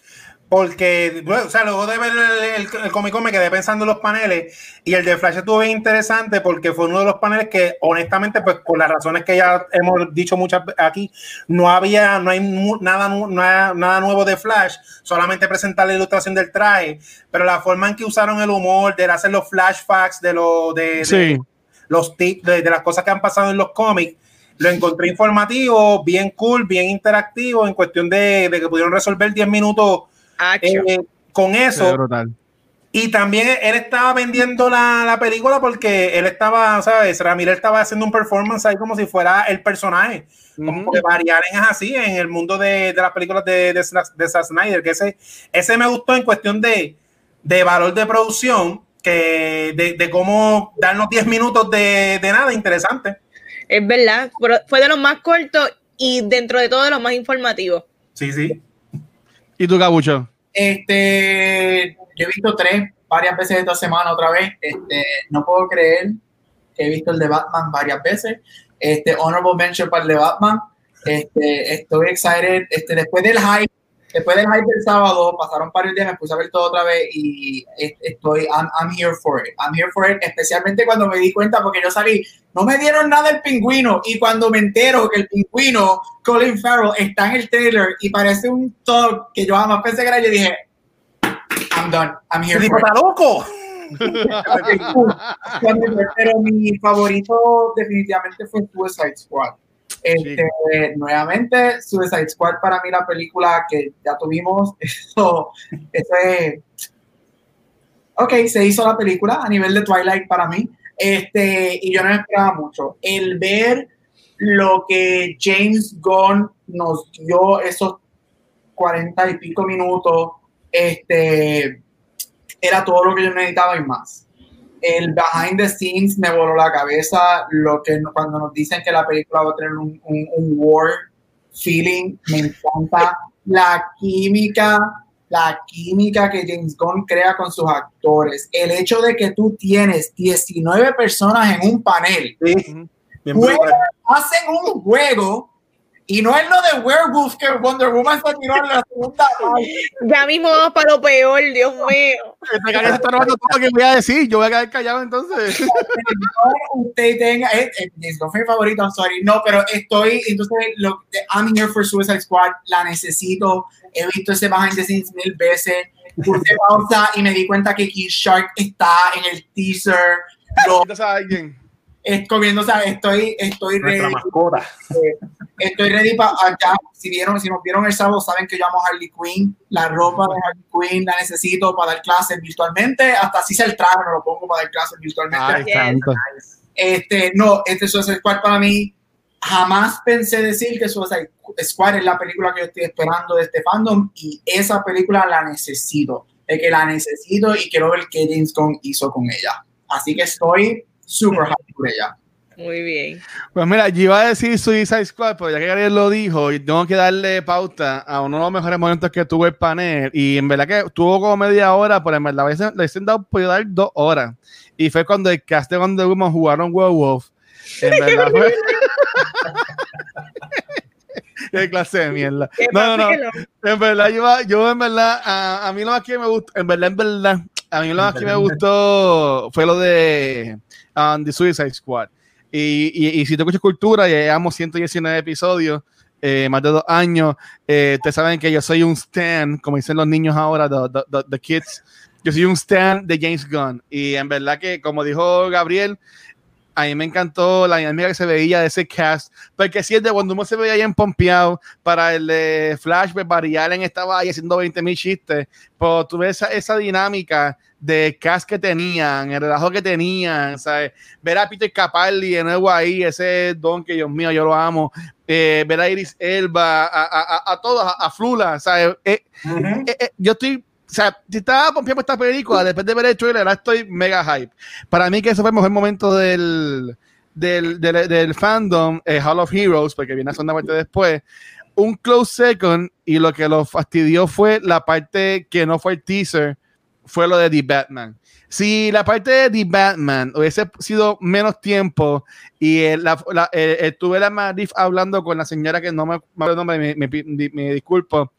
porque, o sea, luego de ver el, el, el me quedé pensando en los paneles y el de Flash estuvo bien interesante porque fue uno de los paneles que, honestamente, pues por las razones que ya hemos dicho muchas aquí, no había, no hay nada, nada, nada nuevo de Flash, solamente presentar la ilustración del traje, pero la forma en que usaron el humor, de hacer los flashbacks de, lo, de, los tips, de, las cosas que han pasado en los cómics, lo encontré informativo, bien cool, bien interactivo, en cuestión de, de que pudieron resolver 10 minutos eh, con eso. Y también él estaba vendiendo la, la película porque él estaba, ¿sabes? Ramírez estaba haciendo un performance ahí como si fuera el personaje. Como que variar es así en el mundo de, de las películas de, de, de Zack Snyder. Que ese, ese me gustó en cuestión de, de valor de producción, que de, de cómo darnos 10 minutos de, de nada interesante. Es verdad, fue de los más cortos y dentro de todo de los más informativos. Sí, sí. ¿Y tú, Cabucho? Este, yo he visto tres varias veces esta semana otra vez. Este, no puedo creer que he visto el de Batman varias veces. Este, honorable mention para el de Batman. Este, estoy excited. Este, después del hype, después del hype del sábado, pasaron varios días, me puse a ver todo otra vez y estoy, I'm, I'm, here for it. I'm here for it, especialmente cuando me di cuenta, porque yo salí, no me dieron nada el pingüino y cuando me entero que el pingüino, Colin Farrell, está en el trailer y parece un talk que yo jamás pensé que era, yo dije, I'm done, I'm here for it. loco! Pero mi favorito definitivamente fue Suicide Squad. Este, Nuevamente, Suicide Squad para mí la película que ya tuvimos, eso, eso es... Ok, se hizo la película a nivel de Twilight para mí, este, y yo no esperaba mucho. El ver lo que James Gunn nos dio esos cuarenta y pico minutos, este, era todo lo que yo necesitaba y más el behind the scenes me voló la cabeza lo que cuando nos dicen que la película va a tener un, un, war feeling me encanta la química la química que James Gunn crea con sus actores el hecho de que tú tienes 19 personas en un panel. Hacen un juego y no es lo de Werewolf que Wonder Woman se tiró en la segunda Ya mismo vamos para lo peor, Dios mío. Este está robando todo lo que voy a decir. Yo voy a quedar callado entonces. usted tenga. Es, es, mi favorito, I'm sorry. No, pero estoy. Entonces, lo, I'm here for Suicide Squad. La necesito. He visto ese behind the scenes mil veces. Puse pausa y me di cuenta que King Shark está en el teaser. Lo, alguien comiendo, o sea, estoy, estoy ready. Eh, estoy ready para acá. Si vieron, si nos vieron el sábado, saben que yo amo Harley Quinn. La ropa de Harley Quinn la necesito para dar clases virtualmente. Hasta si se el traje, me lo pongo para dar clases virtualmente. este, no, este Suicide Squad para mí, jamás pensé decir que Suicide Squad es la película que yo estoy esperando de este fandom y esa película la necesito. Es que la necesito y quiero ver qué James Gunn hizo con ella. Así que estoy super happy por ella. Muy bien. Pues mira, yo iba a decir Suicide Squad, pero ya que Gabriel lo dijo, y tengo que darle pauta a uno de los mejores momentos que tuvo el panel. Y en verdad que tuvo como media hora, pero en verdad le hubiesen dado podido dar dos horas. Y fue cuando el cast de Wonder Woman jugaron Werewolf. En verdad fue. Qué clase de mierda. No, no, no. En verdad, yo, yo en verdad, a, a, mí lo más que me gustó, en verdad, en verdad, a mí lo más que me gustó fue lo de um, The Suicide Squad. Y, y, y si te escuchas cultura, ya llevamos 119 episodios, eh, más de dos años. Eh, saben que yo soy un stan, como dicen los niños ahora, the, the, the, kids. Yo soy un stan de James Gunn. Y en verdad que, como dijo Gabriel, a mí me encantó la dinámica que se veía de ese cast, porque si el de cuando uno se veía en pompeado para el de Flash, pues Barry Allen estaba ahí haciendo 20 mil chistes, pero tú ves esa, esa, dinámica de cast que tenían, el relajo que tenían, ¿sabes? Ver a Peter Capaldi de nuevo ahí, ese don que Dios mío, yo lo amo, eh, ver a Iris Elba, a, a, a, todos, a, Flula, ¿sabes? Eh, uh -huh. eh, yo estoy o sea, si estaba pompeando esta película, después de ver el trailer, ahora estoy mega hype. Para mí que ese fue el mejor momento del, del, del, del fandom, eh, Hall of Heroes, porque viene a segunda parte después. Un close second, y lo que lo fastidió fue la parte que no fue el teaser, fue lo de The Batman. Si la parte de The Batman hubiese sido menos tiempo y el, la, la, el, tuve la Marif hablando con la señora que no me, me, me, me disculpo,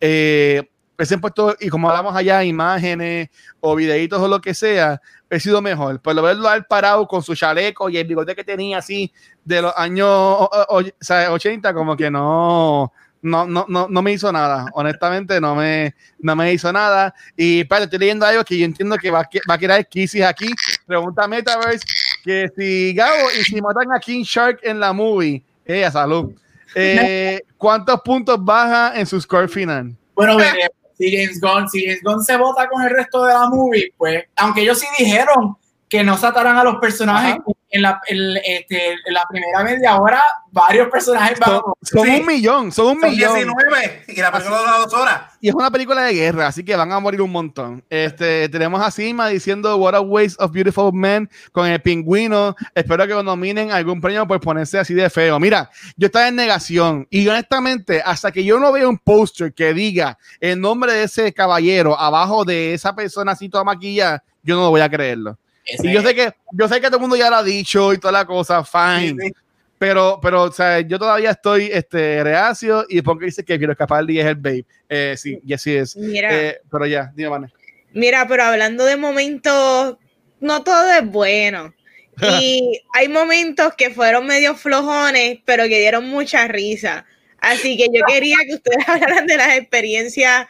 eh, hubiesen puesto, y como hablamos allá, imágenes o videitos o lo que sea, he sido mejor. Pero verlo al parado con su chaleco y el bigote que tenía así de los años o, o, o sea, 80, como que no, no, no, no, no me hizo nada. Honestamente, no me, no me hizo nada. Y pero estoy leyendo algo que yo entiendo que va, va a quedar crisis aquí. Pregunta Metaverse que si Gabo y si matan a King Shark en la movie, ella salud. Eh, ¿Cuántos puntos baja en su score final? Bueno, veremos si James Gunn, si James Gunn se vota con el resto de la movie, pues, aunque ellos sí dijeron que no satarán a los personajes en la, en, este, en la, primera media hora, varios personajes son, son un millón, son un son millón. 19 y la película dura dos horas. Y es una película de guerra, así que van a morir un montón. Este, tenemos a Sima diciendo What a Waste of Beautiful Men con el pingüino. Espero que lo nominen algún premio por ponerse así de feo. Mira, yo estaba en negación y honestamente, hasta que yo no vea un póster que diga el nombre de ese caballero abajo de esa persona así toda maquillada, yo no lo voy a creerlo. Ese y yo sé que yo sé que todo el mundo ya lo ha dicho y toda la cosa, fine. Sí, sí. Pero, pero, o sea, yo todavía estoy este, reacio y porque dice que quiero escapar y es el babe. Eh, sí, y así es. Mira, eh, pero ya, dime, Vane. Mira, pero hablando de momentos, no todo es bueno. Y hay momentos que fueron medio flojones, pero que dieron mucha risa. Así que yo quería que ustedes hablaran de las experiencias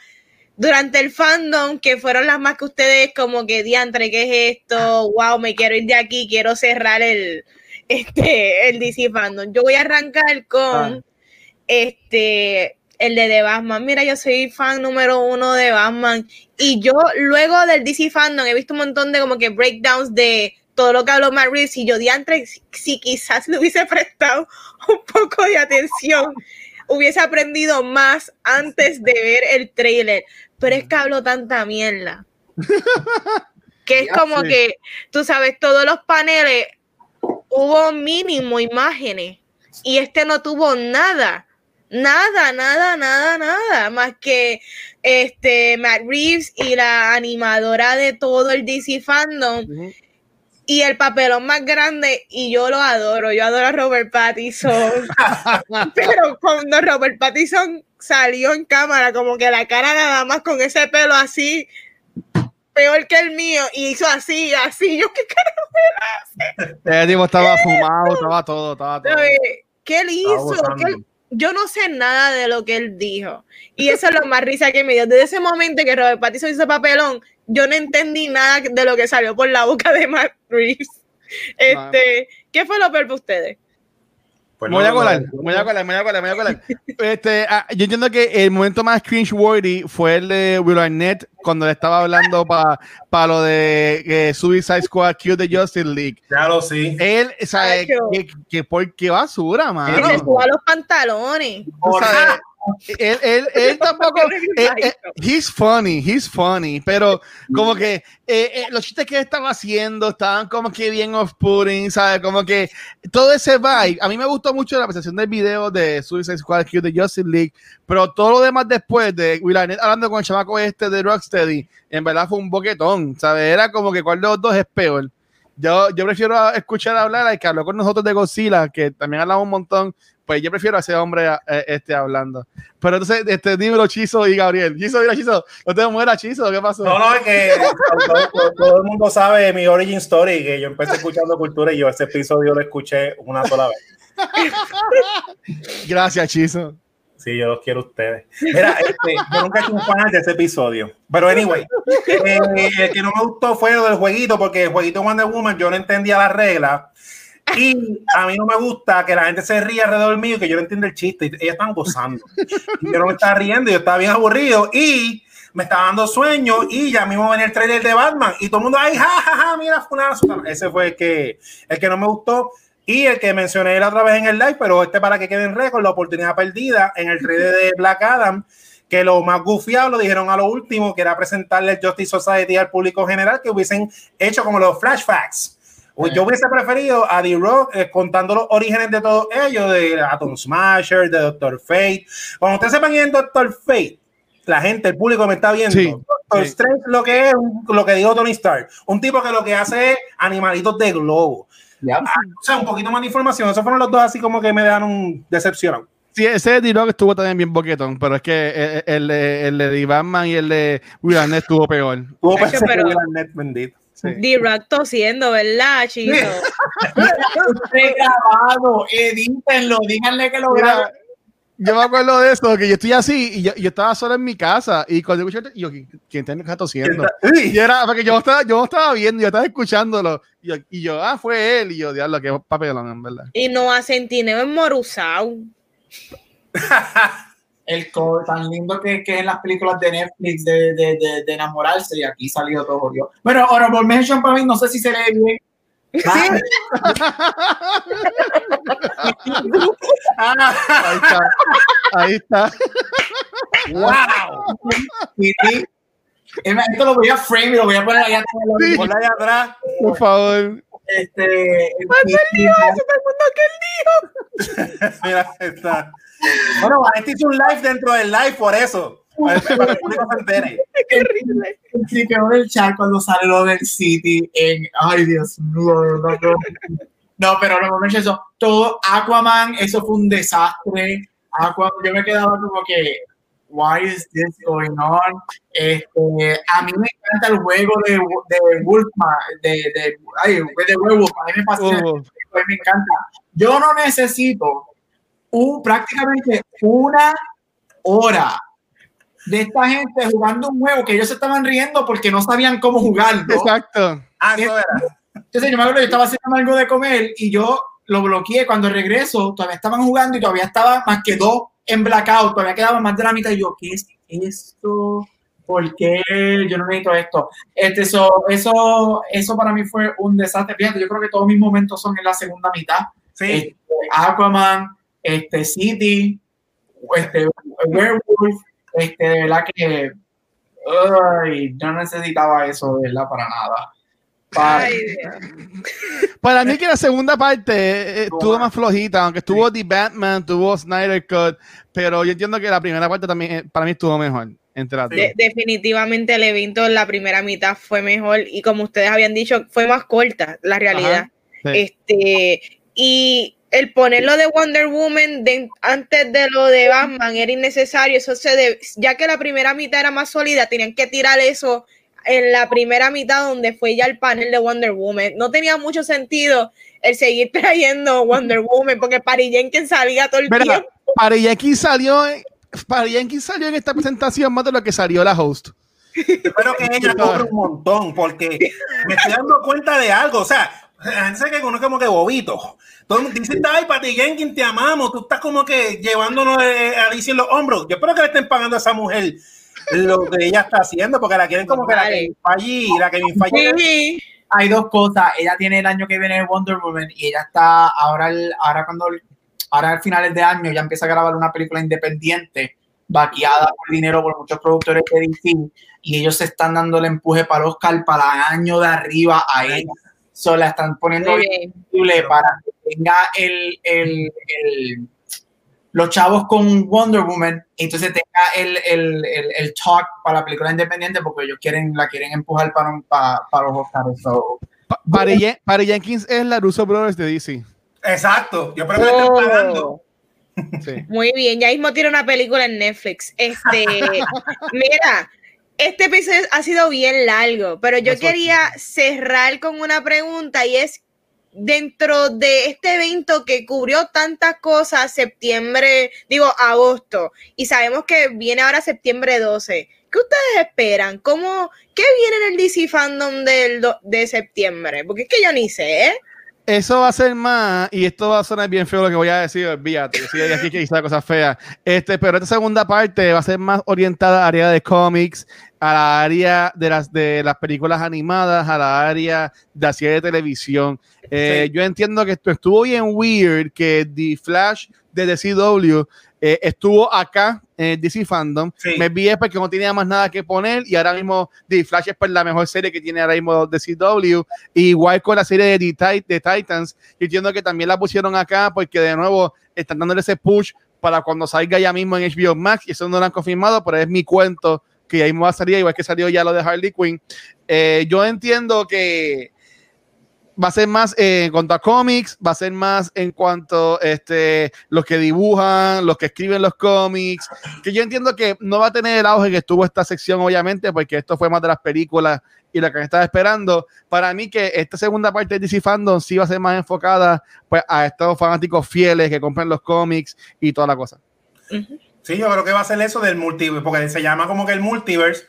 durante el fandom, que fueron las más que ustedes como que diantre, ¿qué es esto? Wow, me quiero ir de aquí, quiero cerrar el, este, el DC fandom. Yo voy a arrancar con ah. este, el de The Batman. Mira, yo soy fan número uno de Batman y yo luego del DC fandom he visto un montón de como que breakdowns de todo lo que habló Matt Reeves y yo diantre, si quizás le hubiese prestado un poco de atención hubiese aprendido más antes de ver el trailer pero es que hablo tanta mierda. que es como que, tú sabes, todos los paneles hubo mínimo imágenes. Y este no tuvo nada. Nada, nada, nada, nada, más que este Matt Reeves y la animadora de todo el DC fandom. Y el papelón más grande, y yo lo adoro, yo adoro a Robert Pattinson, pero cuando Robert Pattinson salió en cámara, como que la cara nada más con ese pelo así, peor que el mío, y hizo así, así, yo qué carajo hace. El tipo estaba fumado, estaba todo, estaba todo. ¿Qué él hizo? ¿Qué yo no sé nada de lo que él dijo. Y eso es lo más risa que me dio. Desde ese momento que Robert Pattinson hizo papelón, yo no entendí nada de lo que salió por la boca de Matt Reeves. Este, ¿qué fue lo peor para ustedes? Pues me voy a colar, me voy a colar, me voy a colar, me voy a colar. este, ah, yo entiendo que el momento más cringe-worthy fue el de Will Arnett cuando le estaba hablando para pa lo de eh, Suicide Squad Q de Justice League. Lo sí. Él, ¿sabes? Que, que, por qué basura, mano. Él le los pantalones. O sea, él, él, él tampoco. él, él, he's funny, he's funny, pero como que eh, eh, los chistes que estaba haciendo estaban como que bien off-putting, ¿sabes? Como que todo ese vibe. A mí me gustó mucho la presentación del video de Suicide Squad Q de Justice League, pero todo lo demás después de Will Arnett hablando con el chamaco este de Rocksteady, en verdad fue un boquetón, ¿sabes? Era como que cuál de los dos es peor. Yo, yo prefiero escuchar hablar al que habló con nosotros de Godzilla, que también hablamos un montón, pues yo prefiero a ese hombre eh, este hablando. Pero entonces, este, dímelo, Chizo y Gabriel. Chizo, mira, Chizo, no te mueras, Chizo, ¿qué pasó? No, no, es que todo, todo, el mundo sabe mi origin story, que yo empecé escuchando cultura y yo ese episodio lo escuché una sola vez. Gracias, Chizo. Sí, yo los quiero a ustedes. Mira, este, yo nunca he un fan de ese episodio. Pero anyway, eh, el que no me gustó fue lo del jueguito, porque el jueguito Wonder Woman yo no entendía las reglas y a mí no me gusta que la gente se ría alrededor mío, que yo no entiendo el chiste. Ellos están gozando. Yo no me estaba riendo, yo estaba bien aburrido. Y me estaba dando sueño. Y ya mismo venía el trailer de Batman. Y todo el mundo, ay, jajaja, ja, ja, mira, fulano. Ese fue el que, el que no me gustó. Y el que mencioné la otra vez en el live, pero este para que quede en récord, la oportunidad perdida en el trailer de Black Adam que lo más gufiado lo dijeron a lo último, que era presentarle el Justice Society al público general, que hubiesen hecho como los flashbacks yo hubiese preferido a D-Rock eh, contando los orígenes de todos ellos, de Atom Smasher, de Doctor Fate. Cuando ustedes sepan quién es Doctor Fate, la gente, el público me está viendo. Sí, Doctor sí. Strange lo que es, lo que dijo Tony Stark, un tipo que lo que hace es animalitos de globo. Yeah. Ah, o sea, un poquito más de información. Esos fueron los dos así como que me dan un decepción. Sí, ese de D-Rock estuvo también bien boquetón, pero es que el, el, el, el de Batman y el de Will Arnett estuvo peor. Estuvo peor que Will Arnett, bendito. Sí. D-Rock tosiendo, ¿verdad, chicos? grabado, edítenlo, díganle que lo graben. Yo me acuerdo de eso, que yo estoy así y yo, yo estaba solo en mi casa y cuando escuché, yo, ¿quién estar tosiendo? Y era, porque yo estaba, yo estaba viendo, yo estaba escuchándolo y yo, y yo, ah, fue él y yo, diablo, que papelón, en verdad. Y no a Centineo en Morusao. el core tan lindo que, que es en las películas de Netflix de, de, de, de enamorarse y aquí salió todo yo. Bueno, Honorable Mention para mí, no sé si se lee bien. Ahí está. Ahí está. ¡Wow! Sí, sí. Es más, Esto lo voy a frame y lo voy a poner allá atrás. Sí. Ponla allá atrás. Por favor. Este, el- Mira, está. Bueno, Vanetti hizo un live dentro del live por eso. Para que. Qué horrible. el clipeo del chat cuando sale lo del City en ay Dios mío verdad que- no pero no me eso todo Aquaman eso fue un desastre Aquaman yo me quedaba como que why is this going on este, a mí me encanta el juego de, de Wolfman de, de, ay, de Werewolf a mí me fascina Oh. a mí me encanta yo no necesito un, prácticamente una hora de esta gente jugando un juego que ellos se estaban riendo porque no sabían cómo jugarlo. Exacto. Ah, eso era. Entonces yo me acuerdo, yo estaba haciendo algo de comer y yo lo bloqueé. Cuando regreso, todavía estaban jugando y todavía estaba más que dos en blackout, todavía quedaba más de la mitad. Y yo, ¿qué es esto? ¿Por qué yo no necesito esto? Este, eso, eso, eso para mí fue un desastre. Fíjate, yo creo que todos mis momentos son en la segunda mitad. Sí. Este, Aquaman, este, City, este, Werewolf, este, de verdad que ay, no necesitaba eso, de verdad, para nada. Para- Ay, Dios. Para mí que la segunda parte eh, estuvo más flojita, aunque estuvo The Batman, tuvo Snyder Cut, pero yo entiendo que la primera parte también eh, para mí estuvo mejor entre las dos. De- definitivamente el evento en la primera mitad fue mejor y como ustedes habían dicho, fue más corta la realidad. Sí. Este, y el ponerlo de Wonder Woman de- antes de lo de Batman era innecesario. Eso se ya que la primera mitad era más sólida, tenían que tirar eso en la primera mitad donde fue ya el panel de Wonder Woman. No tenía mucho sentido el seguir trayendo Wonder Woman porque Patty Jenkins salía todo el Mira, tiempo. Patty Jenkins salió, en- Patty Jenkins salió en esta presentación más de lo que salió la host. Espero que ella cobre un montón, porque me estoy dando cuenta de algo. O sea, la gente se que uno es como que bobito. Todo el mundo dice, ay, Patty Jenkins, te amamos. Tú estás como que llevándonos eh, a Alicia en los hombros. Yo espero que le estén pagando a esa mujer lo que ella está haciendo, porque la quieren como que la que falle, la que falle. Sí. hay dos cosas. Ella tiene el año que viene Wonder Woman y ella está ahora, el- ahora cuando ahora al finales de año ya empieza a grabar una película independiente vaqueada por dinero por muchos productores de DC y ellos se están dando el empuje para el Oscar para el año de arriba a ella. So, la están poniendo disponible para que tenga el, el, el- los chavos con Wonder Woman y entonces tenga el, el, el, el talk para la película independiente porque ellos quieren la quieren empujar para, un- para, para los Oscars. So, Pa- Patty, Jen- Patty Jenkins es la Russo Brothers de DC. Exacto. Yo espero que le estén pagando. Oh. Sí. Muy bien, ya mismo tiene una película en Netflix. Este, mira, este episodio ha sido bien largo, pero yo quería cerrar con una pregunta y es dentro de este evento que cubrió tantas cosas, septiembre, digo agosto, y sabemos que viene ahora septiembre 12. ¿Qué ustedes esperan? ¿Cómo, ¿Qué viene en el DC Fandom del do- de septiembre? Porque es que yo ni sé, ¿eh? Eso va a ser más, y esto va a sonar bien feo lo que voy a decir, olvídate, aquí que cosas feas. Este, pero esta segunda parte va a ser más orientada al área de cómics, a la área de las, de las películas animadas, a la área de la serie de televisión. Eh, Sí. Yo entiendo que esto estuvo bien weird que The Flash de DCW eh, estuvo acá en DC Fandom. Sí. Me vi es porque no tenía más nada que poner y ahora mismo The Flash es pues, la mejor serie que tiene ahora mismo DCW. Igual con la serie de, The de Titans, yo entiendo que también la pusieron acá porque de nuevo están dándole ese push para cuando salga ya mismo en HBO Max y eso no lo han confirmado, pero es mi cuento que ahí va a salir, igual que salió ya lo de Harley Quinn. Eh, yo entiendo que va a ser más en cuanto a cómics, va a ser más en cuanto este, los que dibujan, los que escriben los cómics, que yo entiendo que no va a tener el auge que estuvo esta sección, obviamente, porque esto fue más de las películas y lo que estaba esperando. Para mí que esta segunda parte de DC Fandom sí va a ser más enfocada pues, a estos fanáticos fieles que compran los cómics y toda la cosa. Sí, yo creo que va a ser eso del multiverse, porque se llama como que el multiverse.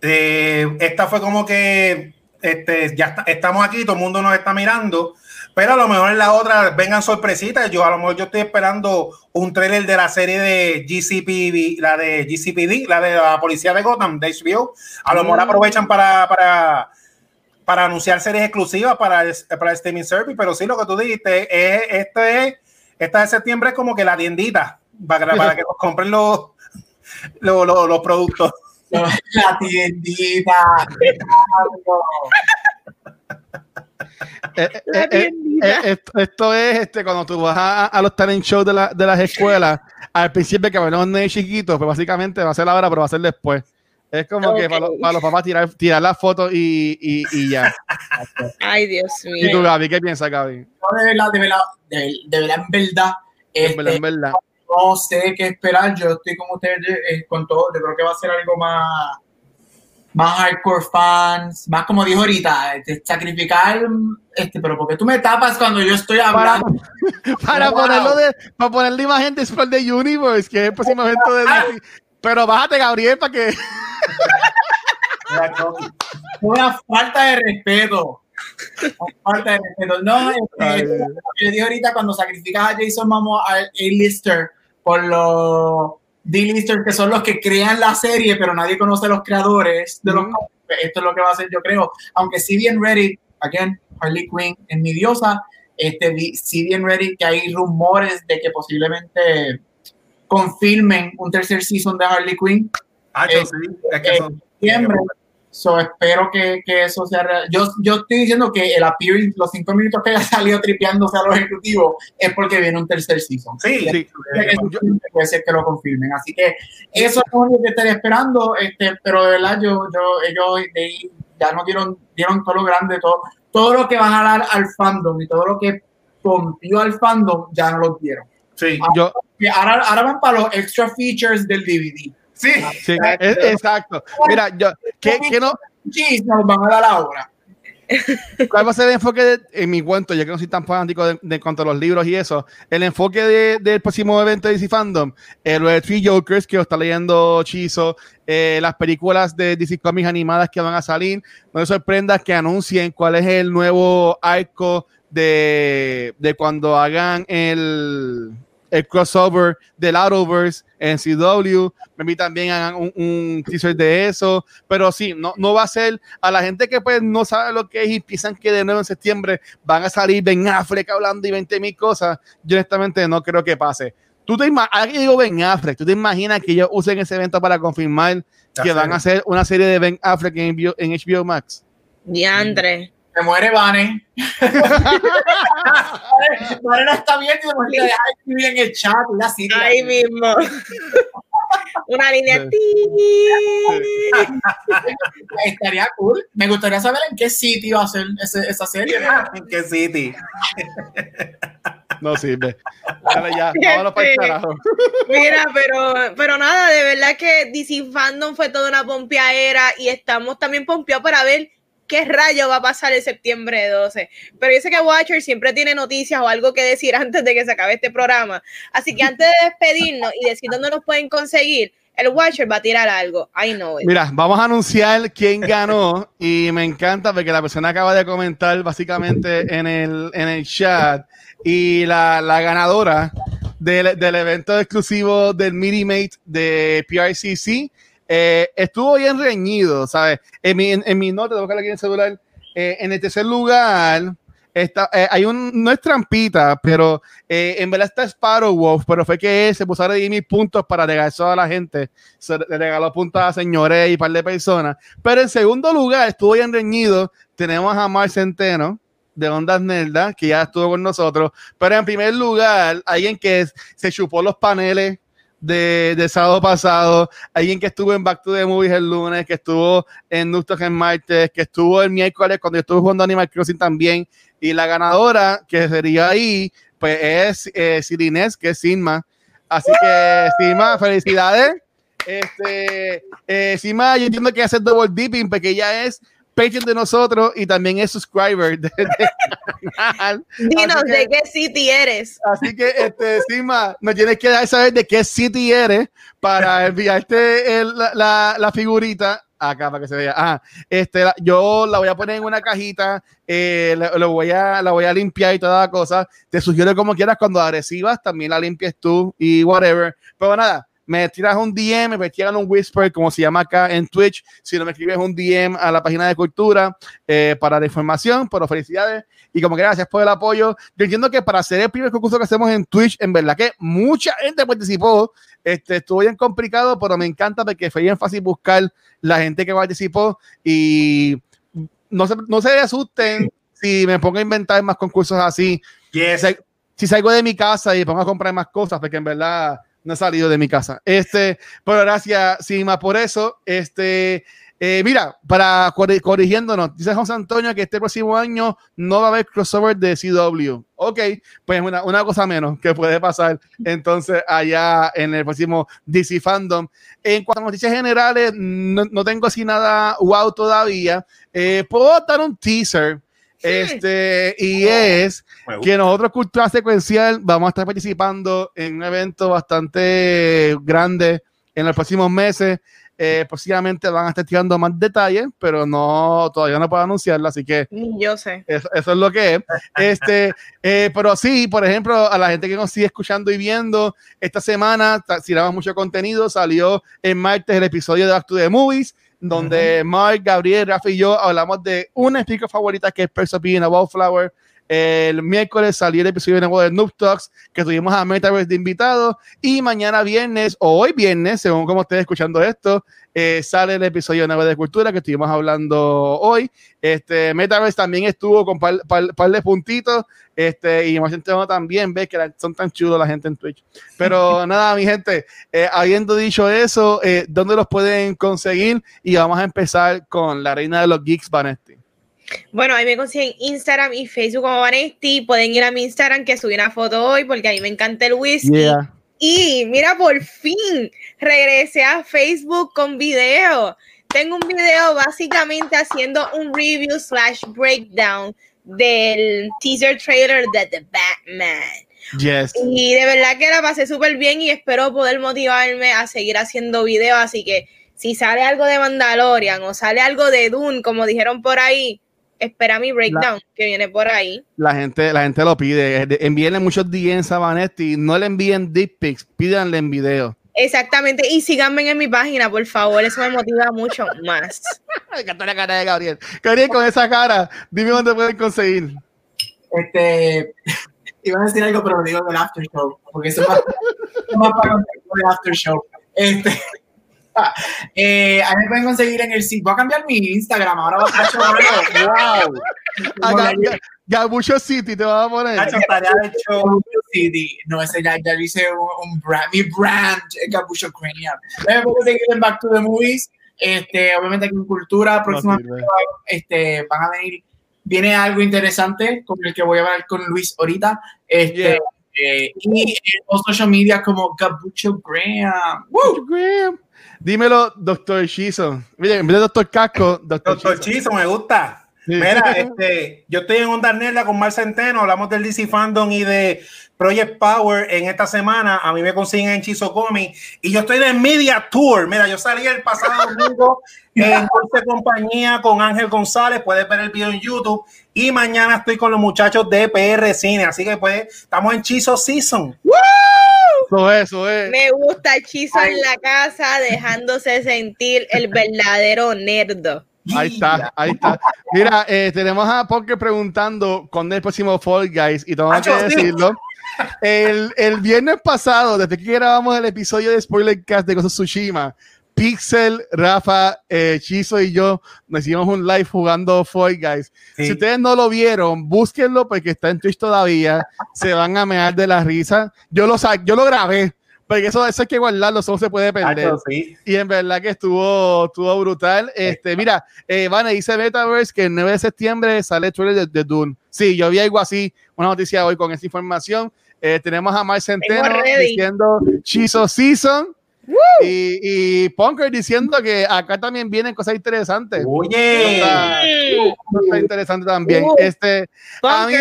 Eh, esta fue como que este, ya está- estamos aquí, todo el mundo nos está mirando, Pero a lo mejor en la otra vengan sorpresitas. Yo a lo mejor yo estoy esperando un trailer de la serie de GCPD, la de GCPD, la de la policía de Gotham, de HBO. A lo mejor mm. aprovechan para, para, para anunciar series exclusivas para el, para el streaming service. Pero sí, lo que tú dijiste, es, este es, esta de septiembre es como que la tiendita para, para que compren los, los, los productos. La tiendita. Eh, eh, eh, esto, es este cuando tú vas a, los talent shows de, la, de las escuelas, al principio que van un chiquitos, pues básicamente va a ser la hora, pero va a ser después. Es como que para, los papás tirar, tirar las fotos y, y, y, ya. Ay, Dios mío. ¿Y tú, Gaby? ¿Qué piensas, Gaby? de verdad, de verdad, de, verdad, en verdad. En verdad, en verdad. No sé qué esperar. Yo estoy como ustedes con todo. Yo creo que va a ser algo más más hardcore fans, más como dijo ahorita, este, sacrificar, este, pero porque tú me tapas cuando yo estoy hablando. Para, ponerlo de, para poner la imagen de Spell the Universe, que es el próximo evento de ah. Pero bájate, Gabriel, para que. Una falta de respeto. Una falta de respeto. No, este, yo dije ahorita cuando sacrificas a Jason Momoa a A-Lister por los D-listers que son los que crean la serie, pero nadie conoce a los creadores de los Esto es lo que va a hacer, yo creo. Aunque si bien ready, again, Harley Quinn es mi diosa, este, si bien ready que hay rumores de que posiblemente confirmen un tercer season de Harley Quinn. Ah, sí, es que son, So, espero que, que, eso sea real. Yo, yo estoy diciendo que el appearance, los cinco minutos que haya salido tripeándose a los ejecutivos, es porque viene un tercer season. Sí, sí. puede ser que lo confirmen. Así que eso es lo que estaría esperando. Este, pero de verdad, yo, yo, ellos de, ya no dieron, dieron todo lo grande, todo, todo lo que van a dar al fandom y todo lo que pompió al fandom, ya no lo dieron. Sí, yo. Ahora, ahora van para los extra features del DVD. Sí, sí exacto. Mira, yo, ¿qué, qué no? Nos van a dar la obra. ¿Cuál va a ser el enfoque en mi cuento? Ya que no soy tan fanático de, de cuanto a los libros y eso. El enfoque de, del próximo evento de DC Fandom, el de Three Jokers, que lo está leyendo Chizo, eh, las películas de DC Comics animadas que van a salir. No me sorprenda que anuncien cuál es el nuevo arco de, de cuando hagan el, el crossover del Arrowverse en CW. Me también hagan un, un, teaser de eso. Pero sí, no, no va a ser a la gente que pues no sabe lo que es y piensan que de nuevo en septiembre van a salir Ben Affleck hablando y 20 mil cosas. Yo honestamente no creo que pase. Tú te imaginas, digo Ben Affleck, tú te imaginas que ellos usen ese evento para confirmar que van a hacer una serie de Ben Affleck en, en HBO Max. Diandre. Se muere Vane. Vane no está bien y se muere. Deja escribir en el chat. Una cita. Ahí mismo. Una línea. Estaría cool. Me gustaría saber en qué sitio va a ser esa serie. ¿En qué sitio? No sirve. Dale ya, vámonos para el carajo. Mira, pero, pero nada, de verdad que DC Fandom fue toda una pompeadera y estamos también pompeados para ver qué rayo va a pasar el septiembre 12. Pero yo sé que Watcher siempre tiene noticias o algo que decir antes de que se acabe este programa. Así que antes de despedirnos y decir dónde nos pueden conseguir, el Watcher va a tirar algo. I know it. Mira, vamos a anunciar quién ganó y me encanta porque la persona acaba de comentar básicamente en el, en el chat y la, la ganadora del, del, evento exclusivo del Mini Mate de PRCC eh, estuvo bien reñido, ¿sabes? En mi, en, mi nota, tengo que aquí en el celular. Eh, en el tercer lugar, está, eh, hay un, no es trampita, pero eh, en verdad está Sparrow Wolf, pero fue que se puso a redimir puntos para regalar a la gente. Se le regaló puntos a señores y un par de personas. Pero en segundo lugar, estuvo bien reñido. Tenemos a Mar Centeno de Ondas Nerda, que ya estuvo con nosotros. Pero en primer lugar, alguien que se chupó los paneles de, de, sábado pasado, alguien que estuvo en Back to the Movies el lunes, que estuvo en Nustos en martes, que estuvo el miércoles cuando yo estuve jugando Animal Crossing también, y la ganadora que sería ahí, pues es eh, que es Sigma. Así que, Sigma, felicidades. Este, eh, Sigma, yo entiendo que hace double dipping porque ella es Patreon de nosotros y también es subscriber de, canal. Dinos de qué city eres. Así que, este, Sima, nos tienes que dar saber de qué city eres para enviarte el, la, la, figurita acá para que se vea. Ah, este, yo la voy a poner en una cajita, eh, lo, voy a, la voy a limpiar y toda la cosa. Te sugiero como quieras cuando agresivas también la limpies tú y whatever. Pero nada, me tiras un DM, me tiran un whisper, como se llama acá en Twitch. Si no me escribes un DM a la página de cultura eh, para la información, por felicidades. Y como que gracias por el apoyo. Yo entiendo que para hacer el primer concurso que hacemos en Twitch, en verdad que mucha gente participó. Este, estuvo bien complicado, pero me encanta porque fue bien fácil buscar la gente que participó. Y no se, no se asusten si me pongo a inventar más concursos así. Si, si salgo de mi casa y pongo a comprar más cosas, porque en verdad no he salido de mi casa. Este, pero gracias, Sima, por eso. Este, eh, mira, para corrigiéndonos, dice José Antonio que este próximo año no va a haber crossover de CW. Ok, pues una, cosa menos que puede pasar entonces allá en el próximo DC Fandom. En cuanto a noticias generales, no, no tengo así nada wow todavía. Eh, puedo dar un teaser este, y es que nosotros, Cultura Secuencial, vamos a estar participando en un evento bastante grande en los próximos meses. Eh, posiblemente van a estar tirando más detalles, pero no todavía no puedo anunciarlo, así que yo sé. Eso, es lo que es. Este, eh, pero sí, por ejemplo, a la gente que nos sigue escuchando y viendo, esta semana tiramos mucho contenido, salió en martes el episodio de Back to the Movies donde Mark, Gabriel, Rafa y yo hablamos de una explica favorita que es Perso a Wallflower. El miércoles salió el episodio nuevo de Noob Talks que tuvimos a Metaverse de invitado. Y mañana viernes, o hoy viernes, según como estés escuchando esto, eh, sale el episodio nuevo de Cultura que estuvimos hablando hoy. Este, Metaverse también estuvo con un par, de puntitos. Este, y más gente también ve que son tan chulos la gente en Twitch. Pero nada, mi gente, eh, habiendo dicho eso, eh, ¿dónde los pueden conseguir? Y vamos a empezar con la reina de los geeks, Vanesti. Bueno, ahí me consiguen Instagram y Facebook como Vanesti. Pueden ir a mi Instagram que subí una foto hoy porque a mí me encanta el whisky. Y mira, por fin regresé a Facebook con video. Tengo un video básicamente haciendo un review slash breakdown del teaser trailer de The Batman. Yes. Y de verdad que la pasé súper bien y espero poder motivarme a seguir haciendo videos. Así que si sale algo de Mandalorian o sale algo de Dune, como dijeron por ahí, espera mi breakdown que viene por ahí. La gente, la gente lo pide. Envíenle muchos DMs a Vanetti. No le envíen deep pics, pídanle en video. Exactamente. Y síganme en mi página, por favor. Eso me motiva mucho más. me encantó la cara de Gabriel. Gabriel, con esa cara, dime dónde pueden conseguir. Este. Iba a decir algo, pero lo digo del after show. Porque eso es más, más para el after show. Este. Eh, a mí me pueden conseguir en el sitio. Voy a cambiar mi Instagram. Ahora voy a hacer wow. Gabucho City te va a poner. Gabucho City. No, ese ya, ya hice un, brand, mi brand Gabucho Cranium. Me pueden conseguir en Back to the Movies. Este, obviamente aquí en Cultura, próximamente este, van a venir, viene algo interesante con el que voy a hablar con Luis ahorita. Este, eh, y en social media como Gabucho Graham. Woo. Graham. Dímelo, doctor Chiso. Mire, en vez de doctor Casco, doctor, doctor Chiso. me gusta. Mira, este, yo estoy en Onda Nerda con Mar Centeno, hablamos del DC Fandom y de Project Power en esta semana. A mí me consiguen en Chiso Comic y yo estoy de Media Tour. Mira, yo salí el pasado domingo en Dulce Compañía con Ángel González. Puedes ver el video en YouTube. Y mañana estoy con los muchachos de PR Cine. Así que pues estamos en Chiso Season. Eso es, eso es. Me gusta Chizo en la casa, dejándose sentir el verdadero nerdo. Ahí está, ahí está. Mira, eh, tenemos a Poker preguntando cuándo es el próximo Fall Guys y tengo que decirlo. El, el, viernes pasado, desde que grabamos el episodio de Spoiler Cast de Ghost Tsushima, Pixel, Rafa, eh, Chizo y yo nos hicimos un live jugando Fall Guys. Si ustedes no lo vieron, búsquenlo porque está en Twitch todavía. Se van a mear de la risa. Yo lo, yo lo grabé porque eso, eso hay que guardarlo, eso no se puede perder. Y en verdad que estuvo, estuvo brutal. Este, mira, eh, Van dice Metaverse que el 9 de septiembre sale el trailer de, Dune. Sí, yo vi algo así, una noticia hoy con esa información. Eh, tenemos a Mike Centeno diciendo Chizo Season. Y, y Punker diciendo que acá también vienen cosas interesantes. Oye, está, interesante también. Uh. este, a mí,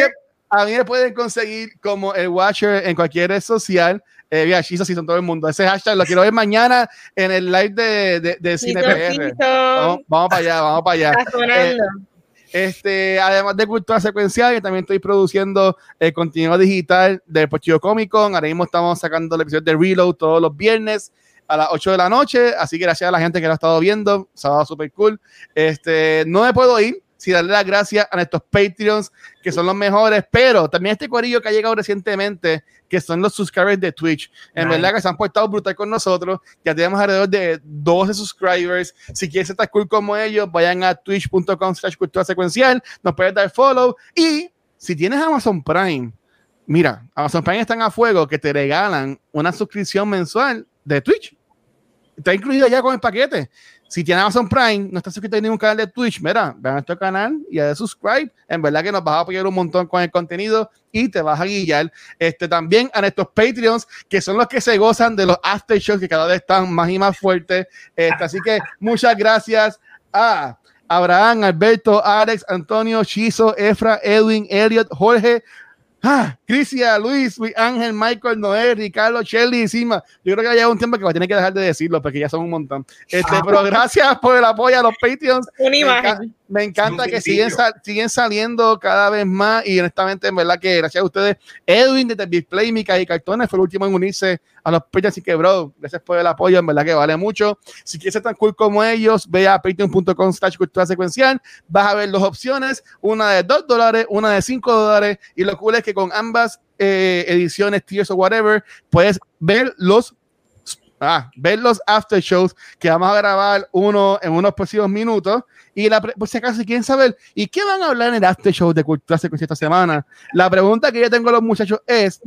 a mí me pueden conseguir como el Watcher en cualquier red social Eh, Shizo, sí, son todo el mundo. Ese hashtag lo quiero ver mañana en el live de, de, de Cine PR. Vamos, vamos, para allá, vamos para allá. Eh, este, además de cultura secuencial, que también estoy produciendo el contenido digital del Pochillo Comic Con. Ahora mismo estamos sacando el episodio de Reload todos los viernes a las 8 de la noche. Así que gracias a la gente que lo ha estado viendo. Sábado super cool. Este, no me puedo ir sin darle las gracias a nuestros Patreons, que son los mejores, pero también este corillo que ha llegado recientemente, que son los subscribers de Twitch. En verdad que se han portado brutal con nosotros. Ya tenemos alrededor de 12 subscribers. Si quieres estar cool como ellos, vayan a twitch.com slash cultura secuencial, nos puedes dar follow. Y si tienes Amazon Prime, mira, Amazon Prime están a fuego que te regalan una suscripción mensual de Twitch. Está incluido ya con el paquete. Si tienes Amazon Prime, no estás suscrito a ningún canal de Twitch, mira, ven a nuestro canal y a subscribe. En verdad que nos vas a apoyar un montón con el contenido y te vas a guiar. Este, también a nuestros Patreons, que son los que se gozan de los after shows que cada vez están más y más fuertes. Este, así que muchas gracias a Abraham, Alberto, Alex, Antonio, Chizo, Efra, Edwin, Elliot, Jorge, Ah, Crisia, Luis, Ángel, Michael, Noé, Ricardo, Shelly, encima. Yo creo que ya un tiempo que va a tener que dejar de decirlo porque ya son un montón. Este, ah. pero gracias por el apoyo a los Patreons. Una imagen me encanta que siguen, siguen saliendo cada vez más y honestamente, en verdad que gracias a ustedes, Edwin de Display, Mica y Cartones fue el último en unirse a los Patreons, así que bro, gracias por el apoyo, en verdad que vale mucho. Si quieres ser tan cool como ellos, ve a patreon.com slash cultura secuencial, vas a ver dos opciones, una de 2 dólares, una de 5 dólares y lo cool es que con ambas eh, ediciones, tiers o whatever, puedes ver los ah, ver los after shows que vamos a grabar uno en unos próximos minutos. Y la por si acaso quieren saber, ¿y qué van a hablar en el after show de Cultura Secuencia esta semana? La pregunta que yo tengo a los muchachos es,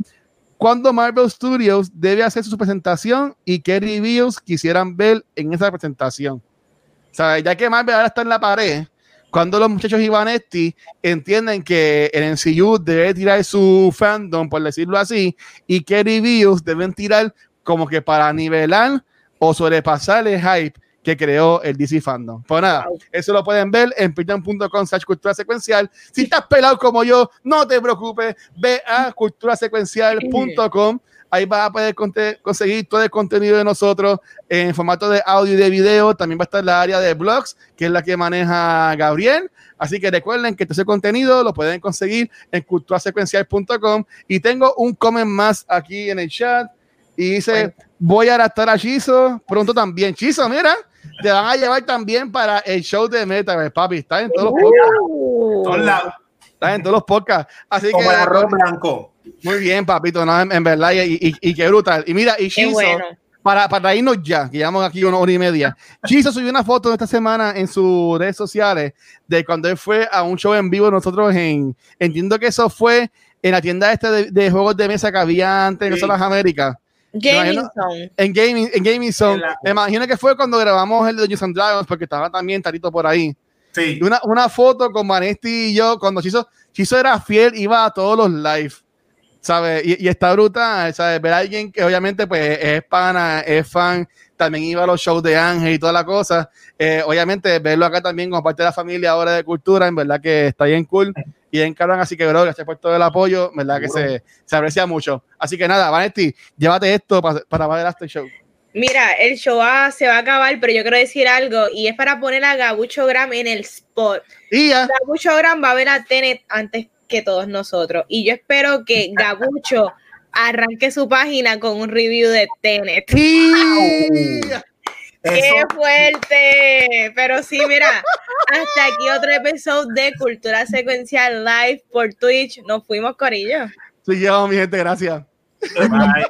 ¿cuándo Marvel Studios debe hacer su presentación y qué reviews quisieran ver en esa presentación? Ya que Marvel ahora está en la pared, cuando los muchachos Ivanetti entienden que el NCU debe tirar su fandom, por decirlo así, y qué reviews deben tirar como que para nivelar o sobrepasar el hype que creó el DC Fandom. Pues nada, eso lo pueden ver en patreon.com slash cultura secuencial. Si estás pelado como yo, no te preocupes, ve a culturasecuencial.com. Ahí vas a poder conseguir todo el contenido de nosotros en formato de audio y de video. También va a estar la área de blogs, que es la que maneja Gabriel. Así que recuerden que todo ese contenido lo pueden conseguir en culturasecuencial.com. Y tengo un comment más aquí en el chat y dice, voy a adaptar a Chizo pronto también. Chizo, mira, te van a llevar también para el show de Metaverse, papi. Está en todos los podcasts. Está en todos los podcasts. Así Como que, el arroz blanco. Muy bien, papito, en, verdad, y, y, y, qué brutal. Y mira, y Chizo, para, para irnos ya, que llevamos aquí una hora y media, Chizo subió una foto esta semana en sus redes sociales de cuando él fue a un show en vivo nosotros en, entiendo que eso fue en la tienda este de, juegos de mesa que había antes en las Américas. Gaming Zone. En Gaming, en gaming Zone. Me imagino que fue cuando grabamos el de Dungeons and Dragons, porque estaba también Tarito por ahí. Sí. Una, una foto con Vanesti y yo, cuando Chizo, Chizo era fiel, iba a todos los live. ¿Sabes? Y, y, está brutal, ¿sabes? Ver a alguien que obviamente pues es pana, es fan, también iba a los shows de Ángel y toda la cosa. Eh, obviamente verlo acá también como parte de la familia ahora de cultura, en verdad que está bien cool y en Carmen, así que bro, gracias por todo el apoyo, verdad que se, se, aprecia mucho. Así que nada, Vanetti, llévate esto para, para ver el after show. Mira, el show se va a acabar, pero yo quiero decir algo, y es para poner a Gabucho Gram en el spot. Y ya. Gabucho Gram va a ver a Tenet antes que todos nosotros, y yo espero que Gabucho arranque su página con un review de Tenet. Sí. ¡Qué fuerte! Pero sí, mira, hasta aquí otro episodio de Cultura Secuencial Live por Twitch. Nos fuimos, Corillo. Sí, yo, mi gente, gracias. Bye.